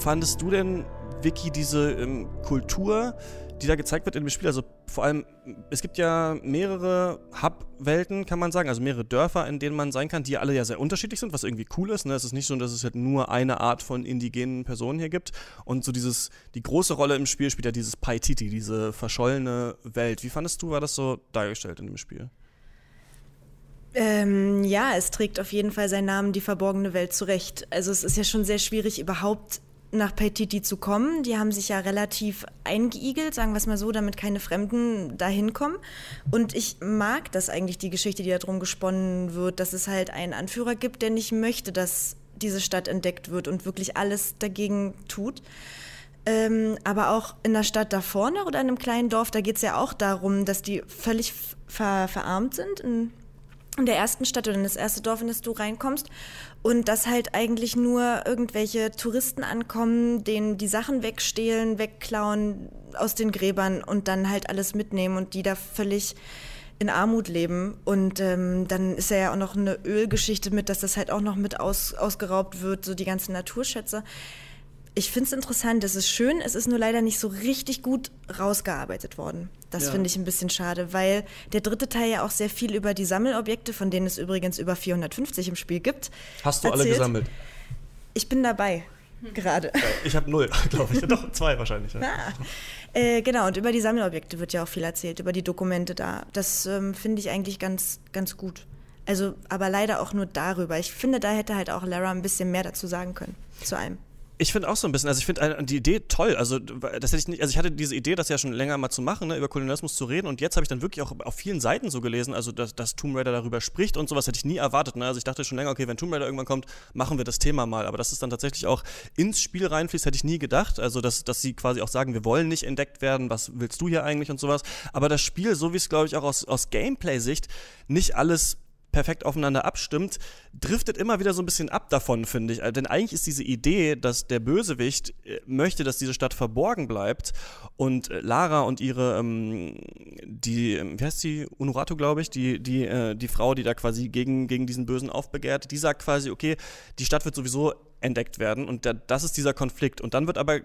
Speaker 1: fandest du denn, Vicky, diese ähm, Kultur, die da gezeigt wird in dem Spiel, also vor allem, es gibt ja mehrere Hub-Welten, kann man sagen, also mehrere Dörfer, in denen man sein kann, die alle ja sehr unterschiedlich sind, was irgendwie cool ist. Ne? Es ist nicht so, dass es halt nur eine Art von indigenen Personen hier gibt. Und so dieses, die große Rolle im Spiel spielt ja dieses Paititi, diese verschollene Welt. Wie fandest du, war das so dargestellt in dem Spiel?
Speaker 3: Ähm, ja, es trägt auf jeden Fall seinen Namen, die verborgene Welt, zurecht. Also es ist ja schon sehr schwierig, überhaupt nach Paititi zu kommen. Die haben sich ja relativ eingeigelt, sagen wir es mal so, damit keine Fremden dahin kommen. Und ich mag das eigentlich, die Geschichte, die darum gesponnen wird, dass es halt einen Anführer gibt, der nicht möchte, dass diese Stadt entdeckt wird und wirklich alles dagegen tut. Ähm, aber auch in der Stadt da vorne oder in einem kleinen Dorf, da geht es ja auch darum, dass die völlig ver verarmt sind. In in der ersten Stadt oder in das erste Dorf, in das du reinkommst. Und dass halt eigentlich nur irgendwelche Touristen ankommen, denen die Sachen wegstehlen, wegklauen aus den Gräbern und dann halt alles mitnehmen und die da völlig in Armut leben. Und ähm, dann ist ja auch noch eine Ölgeschichte mit, dass das halt auch noch mit aus, ausgeraubt wird, so die ganzen Naturschätze ich finde es interessant, es ist schön, es ist nur leider nicht so richtig gut rausgearbeitet worden. Das ja. finde ich ein bisschen schade, weil der dritte Teil ja auch sehr viel über die Sammelobjekte, von denen es übrigens über 450 im Spiel gibt.
Speaker 1: Hast du erzählt. alle gesammelt?
Speaker 3: Ich bin dabei, hm. gerade.
Speaker 1: Ich habe null, glaube ich. Doch, zwei wahrscheinlich. Ja.
Speaker 3: Ah. Äh, genau, und über die Sammelobjekte wird ja auch viel erzählt, über die Dokumente da. Das ähm, finde ich eigentlich ganz, ganz gut. Also, aber leider auch nur darüber. Ich finde, da hätte halt auch Lara ein bisschen mehr dazu sagen können, zu einem.
Speaker 1: Ich finde auch so ein bisschen, also ich finde die Idee toll. Also das hätte ich nicht, also ich hatte diese Idee, das ja schon länger mal zu machen, ne, über Kolonialismus zu reden. Und jetzt habe ich dann wirklich auch auf vielen Seiten so gelesen, also dass, dass Tomb Raider darüber spricht und sowas hätte ich nie erwartet. Ne? Also ich dachte schon länger, okay, wenn Tomb Raider irgendwann kommt, machen wir das Thema mal. Aber dass es dann tatsächlich auch ins Spiel reinfließt, hätte ich nie gedacht. Also dass, dass sie quasi auch sagen, wir wollen nicht entdeckt werden, was willst du hier eigentlich und sowas. Aber das Spiel, so wie es glaube ich auch aus, aus Gameplay-Sicht nicht alles perfekt aufeinander abstimmt, driftet immer wieder so ein bisschen ab davon, finde ich. Äh, denn eigentlich ist diese Idee, dass der Bösewicht äh, möchte, dass diese Stadt verborgen bleibt und äh, Lara und ihre, ähm, die, ähm, wie heißt sie, Unurato, glaube ich, die, die, äh, die Frau, die da quasi gegen, gegen diesen Bösen aufbegehrt, die sagt quasi, okay, die Stadt wird sowieso entdeckt werden und der, das ist dieser Konflikt. Und dann wird aber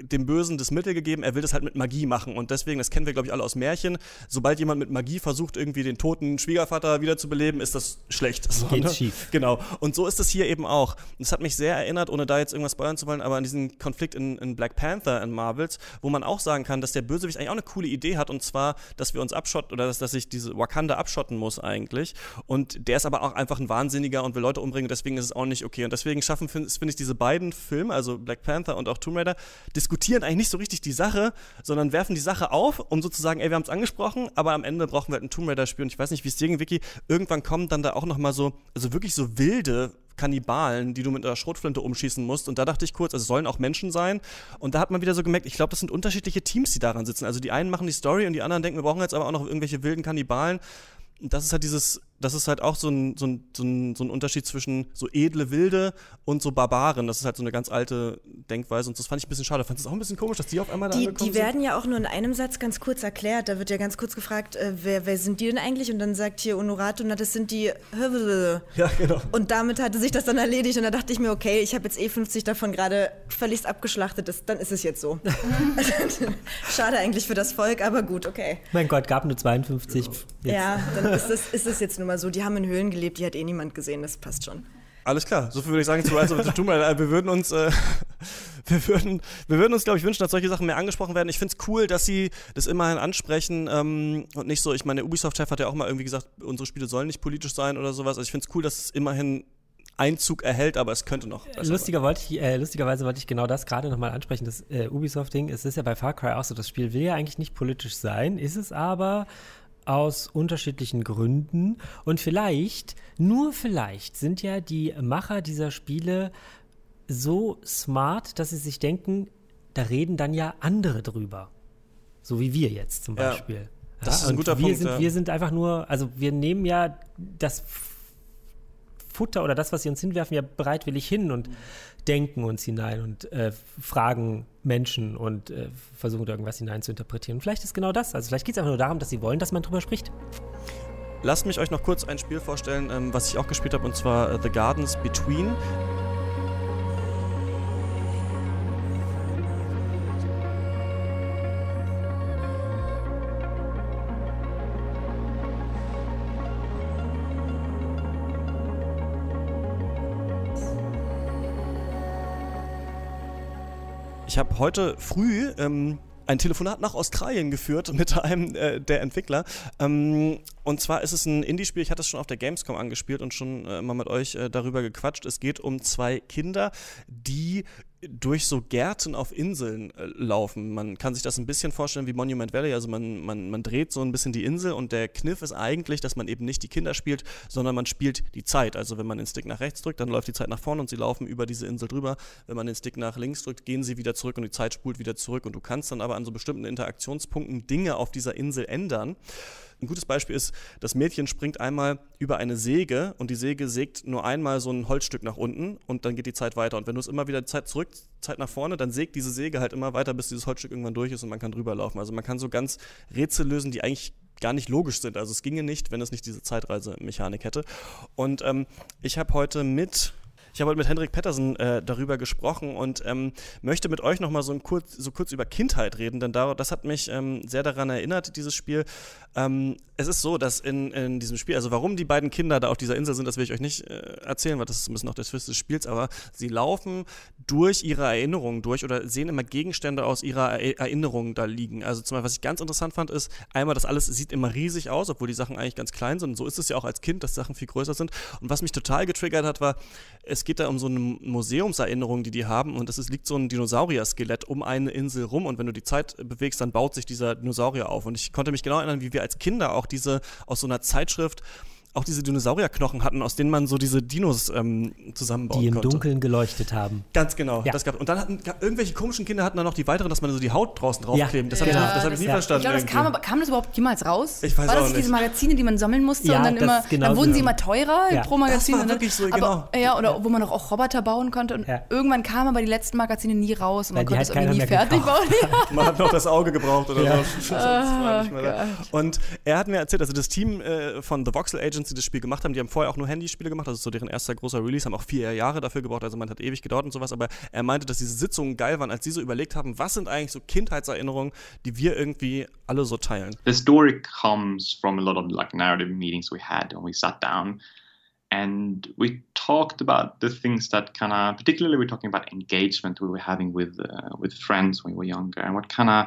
Speaker 1: dem Bösen das Mittel gegeben, er will das halt mit Magie machen. Und deswegen, das kennen wir, glaube ich, alle aus Märchen, sobald jemand mit Magie versucht, irgendwie den toten Schwiegervater wiederzubeleben, ist das schlecht.
Speaker 2: So, Geht ne? schief.
Speaker 1: Genau. Und so ist es hier eben auch. Das hat mich sehr erinnert, ohne da jetzt irgendwas spoilern zu wollen, aber an diesen Konflikt in, in Black Panther in Marvels, wo man auch sagen kann, dass der Bösewicht eigentlich auch eine coole Idee hat, und zwar, dass wir uns abschotten, oder dass, dass sich diese Wakanda abschotten muss eigentlich. Und der ist aber auch einfach ein Wahnsinniger und will Leute umbringen, deswegen ist es auch nicht okay. Und deswegen schaffen, finde find ich, diese beiden Filme, also Black Panther und auch Tomb Raider, diskutieren eigentlich nicht so richtig die Sache, sondern werfen die Sache auf, um sozusagen, ey, wir haben es angesprochen, aber am Ende brauchen wir halt ein Tomb Raider-Spiel und ich weiß nicht, wie es dir ging, Vicky, irgendwann kommen dann da auch nochmal so, also wirklich so wilde Kannibalen, die du mit einer Schrotflinte umschießen musst. Und da dachte ich kurz, also es sollen auch Menschen sein. Und da hat man wieder so gemerkt, ich glaube, das sind unterschiedliche Teams, die daran sitzen. Also die einen machen die Story und die anderen denken, wir brauchen jetzt aber auch noch irgendwelche wilden Kannibalen. Und das ist halt dieses, das ist halt auch so ein, so, ein, so, ein, so ein Unterschied zwischen so edle Wilde und so Barbaren. Das ist halt so eine ganz alte Denkweise und das fand ich ein bisschen schade. Fand es auch ein bisschen komisch, dass die auf einmal
Speaker 3: da
Speaker 1: Die,
Speaker 3: die werden ja auch nur in einem Satz ganz kurz erklärt. Da wird ja ganz kurz gefragt, äh, wer, wer sind die denn eigentlich? Und dann sagt hier Honorato, na das sind die
Speaker 1: Ja, genau.
Speaker 3: Und damit hatte sich das dann erledigt und da dachte ich mir, okay, ich habe jetzt eh 50 davon gerade völlig abgeschlachtet, das, dann ist es jetzt so. schade eigentlich für das Volk, aber gut, okay.
Speaker 2: Mein Gott, gab nur 52.
Speaker 3: Jetzt. Ja, dann ist es, ist es jetzt nun mal so. Die haben in Höhlen gelebt, die hat eh niemand gesehen, das passt schon.
Speaker 1: Alles klar, so viel würde ich sagen zu Rise of the Tomb Raider. Wir würden uns, äh, wir würden, wir würden uns, glaube ich, wünschen, dass solche Sachen mehr angesprochen werden. Ich finde es cool, dass sie das immerhin ansprechen ähm, und nicht so, ich meine, der Ubisoft-Chef hat ja auch mal irgendwie gesagt, unsere Spiele sollen nicht politisch sein oder sowas. Also ich finde es cool, dass es immerhin Einzug erhält, aber es könnte noch.
Speaker 2: Lustiger wollte ich, äh, lustigerweise wollte ich genau das gerade nochmal ansprechen, das äh, Ubisoft-Ding. Es ist ja bei Far Cry auch so, das Spiel will ja eigentlich nicht politisch sein, ist es aber aus unterschiedlichen Gründen. Und vielleicht, nur vielleicht, sind ja die Macher dieser Spiele so smart, dass sie sich denken, da reden dann ja andere drüber. So wie wir jetzt zum Beispiel. Ja,
Speaker 1: das ja, ist ein guter
Speaker 2: wir
Speaker 1: Punkt.
Speaker 2: Sind, ja. Wir sind einfach nur, also wir nehmen ja das Futter oder das, was sie uns hinwerfen, ja bereitwillig hin und denken uns hinein und äh, fragen Menschen und äh, versuchen da irgendwas hinein zu interpretieren. vielleicht ist genau das. Also vielleicht geht es einfach nur darum, dass sie wollen, dass man drüber spricht.
Speaker 1: Lasst mich euch noch kurz ein Spiel vorstellen, ähm, was ich auch gespielt habe, und zwar uh, The Gardens Between. Ich habe heute früh ähm, ein Telefonat nach Australien geführt mit einem äh, der Entwickler. Ähm, und zwar ist es ein Indie-Spiel, ich hatte es schon auf der Gamescom angespielt und schon äh, mal mit euch äh, darüber gequatscht. Es geht um zwei Kinder, die durch so Gärten auf Inseln äh, laufen. Man kann sich das ein bisschen vorstellen wie Monument Valley. Also man, man, man dreht so ein bisschen die Insel und der Kniff ist eigentlich, dass man eben nicht die Kinder spielt, sondern man spielt die Zeit. Also wenn man den Stick nach rechts drückt, dann läuft die Zeit nach vorne und sie laufen über diese Insel drüber. Wenn man den Stick nach links drückt, gehen sie wieder zurück und die Zeit spult wieder zurück. Und du kannst dann aber an so bestimmten Interaktionspunkten Dinge auf dieser Insel ändern. Ein gutes Beispiel ist, das Mädchen springt einmal über eine Säge und die Säge sägt nur einmal so ein Holzstück nach unten und dann geht die Zeit weiter. Und wenn du es immer wieder Zeit zurück, Zeit nach vorne, dann sägt diese Säge halt immer weiter, bis dieses Holzstück irgendwann durch ist und man kann drüber laufen. Also man kann so ganz Rätsel lösen, die eigentlich gar nicht logisch sind. Also es ginge nicht, wenn es nicht diese Zeitreisemechanik hätte. Und ähm, ich habe heute mit ich habe heute mit Hendrik Pettersen äh, darüber gesprochen und ähm, möchte mit euch nochmal so, kurz, so kurz über Kindheit reden, denn da, das hat mich ähm, sehr daran erinnert, dieses Spiel. Ähm, es ist so, dass in, in diesem Spiel, also warum die beiden Kinder da auf dieser Insel sind, das will ich euch nicht äh, erzählen, weil das ist ein bisschen noch der Twist des Spiels, aber sie laufen durch ihre Erinnerungen durch oder sehen immer Gegenstände aus ihrer er Erinnerung da liegen. Also zum Beispiel, was ich ganz interessant fand, ist einmal, das alles sieht immer riesig aus, obwohl die Sachen eigentlich ganz klein sind. Und so ist es ja auch als Kind, dass Sachen viel größer sind. Und was mich total getriggert hat, war, es geht da um so eine Museumserinnerung, die die haben. Und es liegt so ein Dinosaurier-Skelett um eine Insel rum. Und wenn du die Zeit bewegst, dann baut sich dieser Dinosaurier auf. Und ich konnte mich genau erinnern, wie wir als Kinder auch diese aus so einer Zeitschrift auch diese Dinosaurierknochen hatten, aus denen man so diese Dinos ähm, zusammenbauen
Speaker 2: Die im
Speaker 1: konnte.
Speaker 2: Dunkeln geleuchtet haben.
Speaker 1: Ganz genau.
Speaker 2: Ja.
Speaker 1: Das gab, und dann hatten irgendwelche komischen Kinder hatten dann noch die weiteren, dass man so die Haut draußen draufkleben. das habe
Speaker 2: genau.
Speaker 1: ich, das hab ich nie
Speaker 2: Ja.
Speaker 1: verstanden.
Speaker 4: Ich glaube, das kam, aber kam das überhaupt jemals raus?
Speaker 1: Ich weiß
Speaker 4: War das
Speaker 1: auch
Speaker 4: nicht diese. Magazine, die man sammeln musste
Speaker 2: Ja,
Speaker 4: und dann
Speaker 2: das
Speaker 4: immer,
Speaker 2: genau
Speaker 4: dann wurden sie
Speaker 2: so.
Speaker 4: immer teurer
Speaker 2: Ja.
Speaker 4: pro Magazin.
Speaker 1: war
Speaker 4: und dann,
Speaker 1: wirklich so,
Speaker 4: aber,
Speaker 1: genau.
Speaker 4: Ja, oder wo man doch auch Roboter bauen konnte und
Speaker 2: Ja.
Speaker 4: irgendwann kamen aber die letzten Magazine nie raus und man konnte es irgendwie nie fertig bauen. Ja.
Speaker 1: Man hat noch das Auge gebraucht oder
Speaker 2: Ja.
Speaker 1: so. Das war.
Speaker 4: Gott.
Speaker 1: Und er hat mir erzählt, also das Team äh, von The Voxel Agents, die das Spiel gemacht haben, die haben vorher auch nur Handyspiele gemacht, das ist so deren erster großer Release, haben auch vier Jahre dafür gebraucht, also man hat ewig gedauert und sowas, aber er meinte, dass diese Sitzungen geil waren, als sie so überlegt haben, was sind eigentlich so Kindheitserinnerungen, die wir irgendwie alle so teilen.
Speaker 8: the story comes from a lot of like narrative meetings we had and we sat down and we talked about the things that kind of particularly we're talking about engagement we were having with uh, with friends when we were younger and what kind of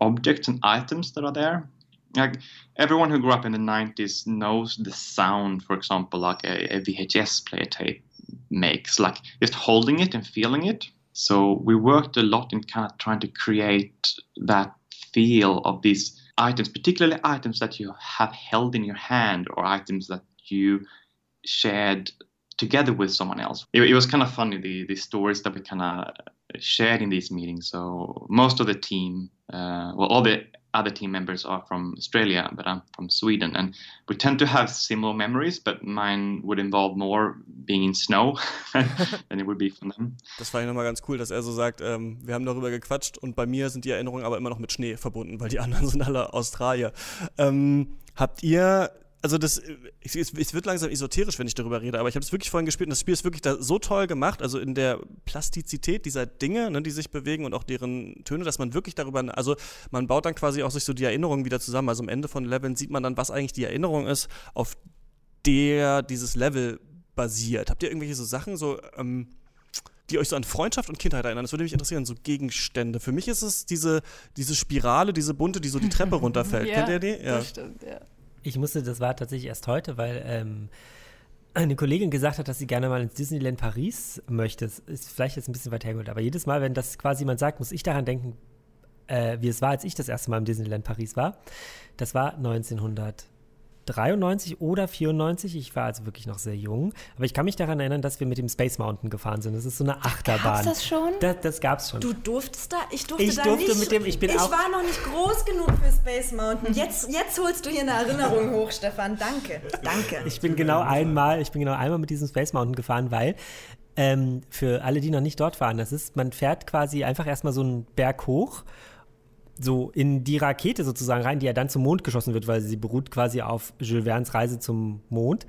Speaker 8: objects and items that are there like everyone who grew up in the 90s knows the sound for example like a, a vhs player tape makes like just holding it and feeling it so we worked a lot in kind of trying to create that feel of these items, particularly items that you have held in your hand or items that you shared together with someone else. It, it was kind of funny the the stories that we kind of shared in these meetings. So most of the team, uh, well, all the other team members are from Australia, but I'm from Sweden, and we tend to have similar memories. But mine would involve more being in snow than it would be from them.
Speaker 1: Das fand ich nochmal ganz cool, dass er so sagt, ähm, wir haben darüber gequatscht und bei mir sind die Erinnerungen aber immer noch mit Schnee verbunden, weil die anderen sind alle Australier. Ähm, habt ihr, also das, es, es wird langsam esoterisch, wenn ich darüber rede, aber ich habe es wirklich vorhin gespielt und das Spiel ist wirklich da so toll gemacht, also in der Plastizität dieser Dinge, ne, die sich bewegen und auch deren Töne, dass man wirklich darüber, also man baut dann quasi auch sich so die Erinnerungen wieder zusammen. Also am Ende von Leveln sieht man dann, was eigentlich die Erinnerung ist, auf der dieses Level basiert. Habt ihr irgendwelche so Sachen, so, ähm, die euch so an Freundschaft und Kindheit erinnern? Das würde mich interessieren, so Gegenstände. Für mich ist es diese, diese Spirale, diese bunte, die so die Treppe runterfällt. Kennt ihr die?
Speaker 4: Das stimmt, ja.
Speaker 2: Ich musste, das war tatsächlich erst heute, weil ähm, eine Kollegin gesagt hat, dass sie gerne mal ins Disneyland Paris möchte. Das ist vielleicht jetzt ein bisschen weit hergeholt, aber jedes Mal, wenn das quasi jemand sagt, muss ich daran denken, äh, wie es war, als ich das erste Mal im Disneyland Paris war. Das war 1993 oder 94. Ich war also wirklich noch sehr jung. Aber ich kann mich daran erinnern, dass wir mit dem Space Mountain gefahren sind. Das ist so eine Achterbahn.
Speaker 4: das schon?
Speaker 2: Das, das gab's schon.
Speaker 3: Du durftest da? Ich durfte
Speaker 2: Ich
Speaker 3: da
Speaker 2: durfte
Speaker 3: nicht.
Speaker 2: mit dem- ich bin auch-
Speaker 3: war noch nicht groß genug für Space Mountain. Jetzt, jetzt holst du hier eine Erinnerung hoch, Stefan. Danke. Danke.
Speaker 2: Ich bin genau einmal, ich bin genau einmal mit diesem Space Mountain gefahren, weil ähm, für alle, die noch nicht dort waren, das ist, man fährt quasi einfach erstmal so einen Berg hoch so in die Rakete sozusagen rein, die ja dann zum Mond geschossen wird, weil sie beruht quasi auf Jules Verne's Reise zum Mond.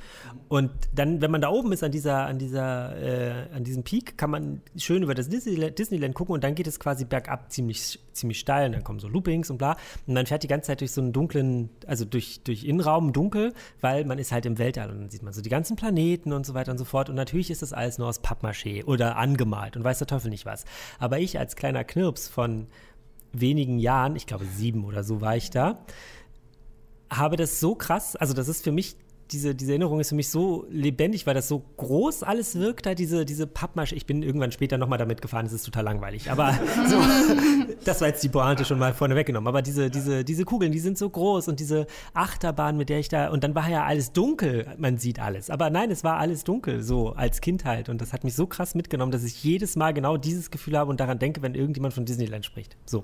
Speaker 2: Und dann, wenn man da oben ist an dieser, an dieser, äh, an diesem Peak, kann man schön über das Disneyland, Disneyland gucken und dann geht es quasi bergab ziemlich, ziemlich steil. Und dann kommen so Loopings und bla. Und man fährt die ganze Zeit durch so einen dunklen, also durch, durch Innenraum dunkel, weil man ist halt im Weltall und dann sieht man so die ganzen Planeten und so weiter und so fort. Und natürlich ist das alles nur aus Pappmaché oder angemalt und weiß der Teufel nicht was. Aber ich als kleiner Knirps von wenigen Jahren, ich glaube sieben oder so war ich da, habe das so krass, also das ist für mich, diese, diese Erinnerung ist für mich so lebendig, weil das so groß alles wirkt, da diese, diese Pappmasche. Ich bin irgendwann später nochmal damit gefahren, es ist total langweilig. Aber so, das war jetzt die Pointe schon mal vorne weggenommen. Aber diese, diese, diese Kugeln, die sind so groß und diese Achterbahn, mit der ich da, und dann war ja alles dunkel, man sieht alles. Aber nein, es war alles dunkel, so als Kind halt. Und das hat mich so krass mitgenommen, dass ich jedes Mal genau dieses Gefühl habe und daran denke, wenn irgendjemand von Disneyland spricht. So.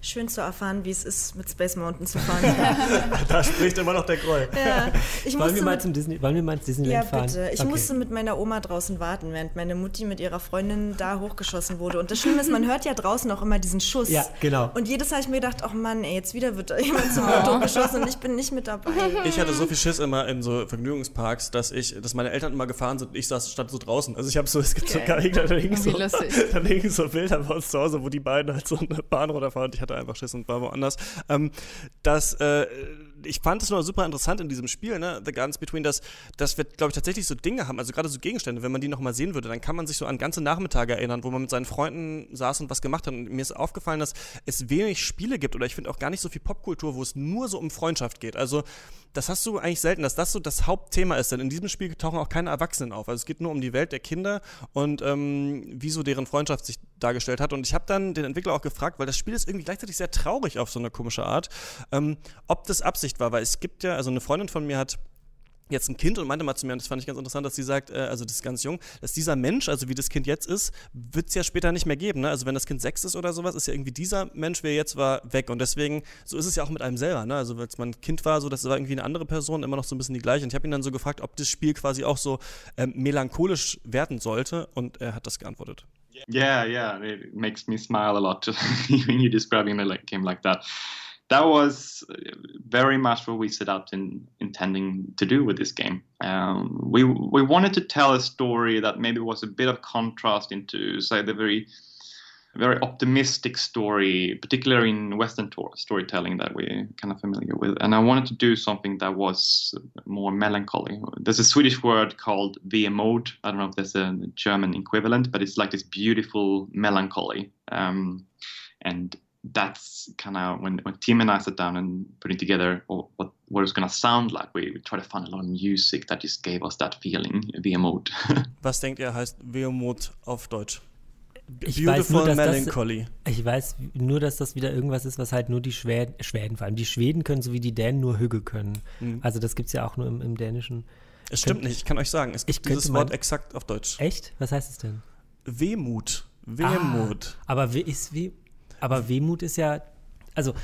Speaker 3: Schön zu erfahren, wie es ist, mit Space Mountain zu fahren.
Speaker 1: da spricht immer noch der Groll.
Speaker 3: ja, ich
Speaker 2: Wollen wir, mal zum Disney, wollen wir mal ins
Speaker 3: ja,
Speaker 2: Disneyland fahren?
Speaker 3: bitte. Ich
Speaker 2: Okay.
Speaker 3: musste mit meiner Oma draußen warten, während meine Mutti mit ihrer Freundin da hochgeschossen wurde. Und das Schlimme ist, man hört ja draußen auch immer diesen Schuss.
Speaker 2: Ja, genau.
Speaker 3: Und jedes Mal habe ich mir gedacht, ach Mann, ey, jetzt wieder wird da jemand zum Auto geschossen und ich bin nicht mit dabei.
Speaker 1: Ich hatte so viel Schiss immer in so Vergnügungsparks, dass ich, dass meine Eltern immer gefahren sind. Ich saß stand so draußen. Also ich habe so, es gibt so,
Speaker 4: Geil.
Speaker 1: da hingen so, dann hingen so Bilder bei uns zu Hause, wo die beiden halt so eine Bahn runterfahren. Und ich hatte einfach Schiss und war woanders. Ähm, das, äh, ich fand es nur super interessant in diesem Spiel, ne, The Guns Between, dass, dass wir, glaube ich, tatsächlich so Dinge haben, also gerade so Gegenstände, wenn man die nochmal sehen würde, dann kann man sich so an ganze Nachmittage erinnern, wo man mit seinen Freunden saß und was gemacht hat. Und mir ist aufgefallen, dass es wenig Spiele gibt oder ich finde auch gar nicht so viel Popkultur, wo es nur so um Freundschaft geht. Also das hast du eigentlich selten, dass das so das Hauptthema ist, denn in diesem Spiel tauchen auch keine Erwachsenen auf. Also es geht nur um die Welt der Kinder und ähm, wie so deren Freundschaft sich dargestellt hat. Und ich habe dann den Entwickler auch gefragt, weil das Spiel ist irgendwie gleichzeitig sehr traurig auf so eine komische Art, ähm, ob das Absicht war, weil es gibt ja, also eine Freundin von mir hat jetzt ein Kind und meinte mal zu mir, und das fand ich ganz interessant, dass sie sagt, äh, also das ist ganz jung, dass dieser Mensch, also wie das Kind jetzt ist, wird es ja später nicht mehr geben. Ne? Also wenn das Kind sechs ist oder sowas, ist ja irgendwie dieser Mensch, wer jetzt war, weg. Und deswegen, so ist es ja auch mit einem selber. Ne? Also als man Kind war, so das war irgendwie eine andere Person, immer noch so ein bisschen die gleiche. Und ich habe ihn dann so gefragt, ob das Spiel quasi auch so ähm, melancholisch werden sollte. Und er hat das geantwortet.
Speaker 8: Yeah, yeah, it makes me smile a lot when you're describing a game like that. That was very much what we set out in intending to do with this game. Um, we we wanted to tell a story that maybe was a bit of contrast into, say, the very very optimistic story, particularly in Western tor- storytelling that we're kind of familiar with. And I wanted to do something that was more melancholy. There's a Swedish word called Vemod. I don't know if there's a German equivalent, but it's like this beautiful melancholy. Um, and that's kind of when, when Tim and I sat down and putting together what, what, what it's going to sound like, we, we tried to find a lot of music that just gave us that feeling, Vemod.
Speaker 1: Was denkt ihr heißt Vehemut auf Deutsch?
Speaker 2: Ich weiß nur,
Speaker 1: Beautiful
Speaker 2: dass das-
Speaker 1: Melancholy.
Speaker 2: Ich weiß nur, dass das wieder irgendwas ist, was halt nur die Schweden, Schweden vor allem, die Schweden können, so wie die Dänen nur Hügge können.
Speaker 1: Mhm.
Speaker 2: Also das gibt es ja auch nur im, im Dänischen.
Speaker 1: Es stimmt
Speaker 2: Könnt-
Speaker 1: nicht, ich kann euch sagen, es
Speaker 2: Ich
Speaker 1: gibt dieses Wort exakt auf Deutsch.
Speaker 2: Echt? Was heißt es denn?
Speaker 1: Wehmut. Wehmut.
Speaker 2: Ah, aber we ist we aber Wehmut ist ja, also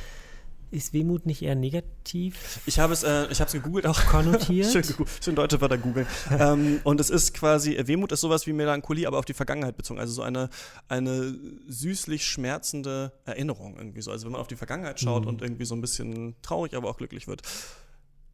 Speaker 2: ist Wehmut nicht eher negativ?
Speaker 1: Ich habe es, äh, ich habe es gegoogelt auch.
Speaker 2: Konnotiert?
Speaker 1: schön, schön deutsche Wörter googeln. ähm, und es ist quasi, äh, Wehmut ist sowas wie Melancholie, aber auf die Vergangenheit bezogen. Also so eine, eine süßlich schmerzende Erinnerung irgendwie so. Also wenn man auf die Vergangenheit schaut
Speaker 2: Mhm.
Speaker 1: und irgendwie so ein bisschen traurig, aber auch glücklich wird.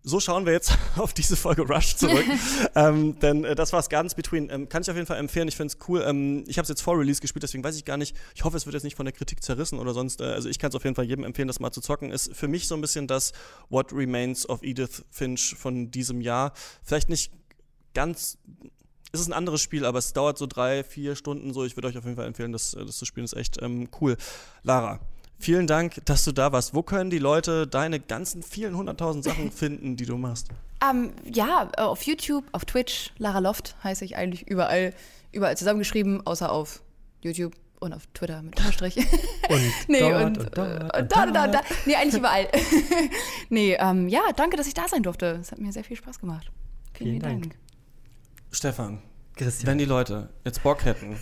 Speaker 1: So schauen wir jetzt auf diese Folge Rush zurück. ähm, denn äh, das war's Gardens Between. Ähm, kann ich auf jeden Fall empfehlen. Ich finde es cool. Ähm, ich habe es jetzt vor Release gespielt, deswegen weiß ich gar nicht. Ich hoffe, es wird jetzt nicht von der Kritik zerrissen oder sonst. Äh, also ich kann es auf jeden Fall jedem empfehlen, das mal zu zocken. Ist für mich so ein bisschen das What Remains of Edith Finch von diesem Jahr. Vielleicht nicht ganz. Es ist ein anderes Spiel, aber es dauert so drei, vier Stunden so. Ich würde euch auf jeden Fall empfehlen, das, äh, das zu spielen. Ist echt ähm, cool. Lara, vielen Dank, dass du da warst. Wo können die Leute deine ganzen vielen hunderttausend Sachen finden, die du machst?
Speaker 4: Ähm, ja, äh, auf YouTube, auf Twitch, Lara Loft heiße ich eigentlich überall, überall zusammengeschrieben, außer auf YouTube und auf Twitter mit Unterstrich.
Speaker 2: Und
Speaker 4: nee,
Speaker 2: dort
Speaker 4: und,
Speaker 2: und dort
Speaker 4: und
Speaker 2: und
Speaker 4: da, da, da,
Speaker 2: da.
Speaker 4: Nee, eigentlich überall. nee, ähm, ja, danke, dass ich da sein durfte. Es hat mir sehr viel Spaß gemacht. Vielen,
Speaker 2: Vielen
Speaker 4: vielen
Speaker 2: Dank.
Speaker 4: Dank.
Speaker 1: Stefan,
Speaker 2: Christian.
Speaker 1: wenn die Leute jetzt Bock hätten,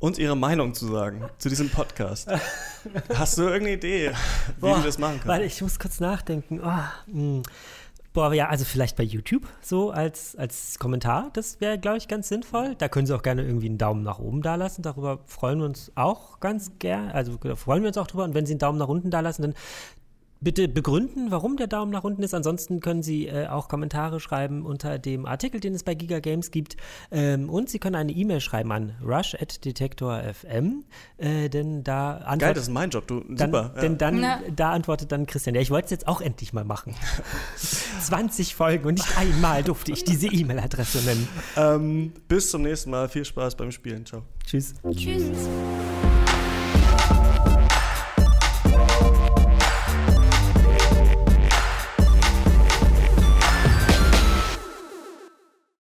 Speaker 1: uns ihre Meinung zu sagen zu diesem Podcast, hast du irgendeine Idee, wie
Speaker 2: Boah,
Speaker 1: wir das machen können?
Speaker 2: Warte, ich muss kurz nachdenken. Oh, hm. Boah, ja, also vielleicht bei YouTube so als, als Kommentar. Das wäre, glaube ich, ganz sinnvoll. Da können Sie auch gerne irgendwie einen Daumen nach oben dalassen. Darüber freuen wir uns auch ganz gern. Also freuen wir uns auch drüber. Und wenn Sie einen Daumen nach unten dalassen, dann bitte begründen, warum der Daumen nach unten ist. Ansonsten können Sie äh, auch Kommentare schreiben unter dem Artikel, den es bei Giga Games gibt. Ähm, und Sie können eine E-Mail schreiben an rush.detektor.fm, äh, denn da antwortet...
Speaker 1: Geil, das ist mein Job, du,
Speaker 2: dann,
Speaker 1: super.
Speaker 2: Denn dann,
Speaker 4: Na.
Speaker 2: da antwortet dann Christian, ja, ich wollte es jetzt auch endlich mal machen. 20 Folgen und nicht einmal durfte ich diese E-Mail-Adresse nennen.
Speaker 1: Ähm, bis zum nächsten Mal, viel Spaß beim Spielen, ciao.
Speaker 2: Tschüss.
Speaker 4: Tschüss.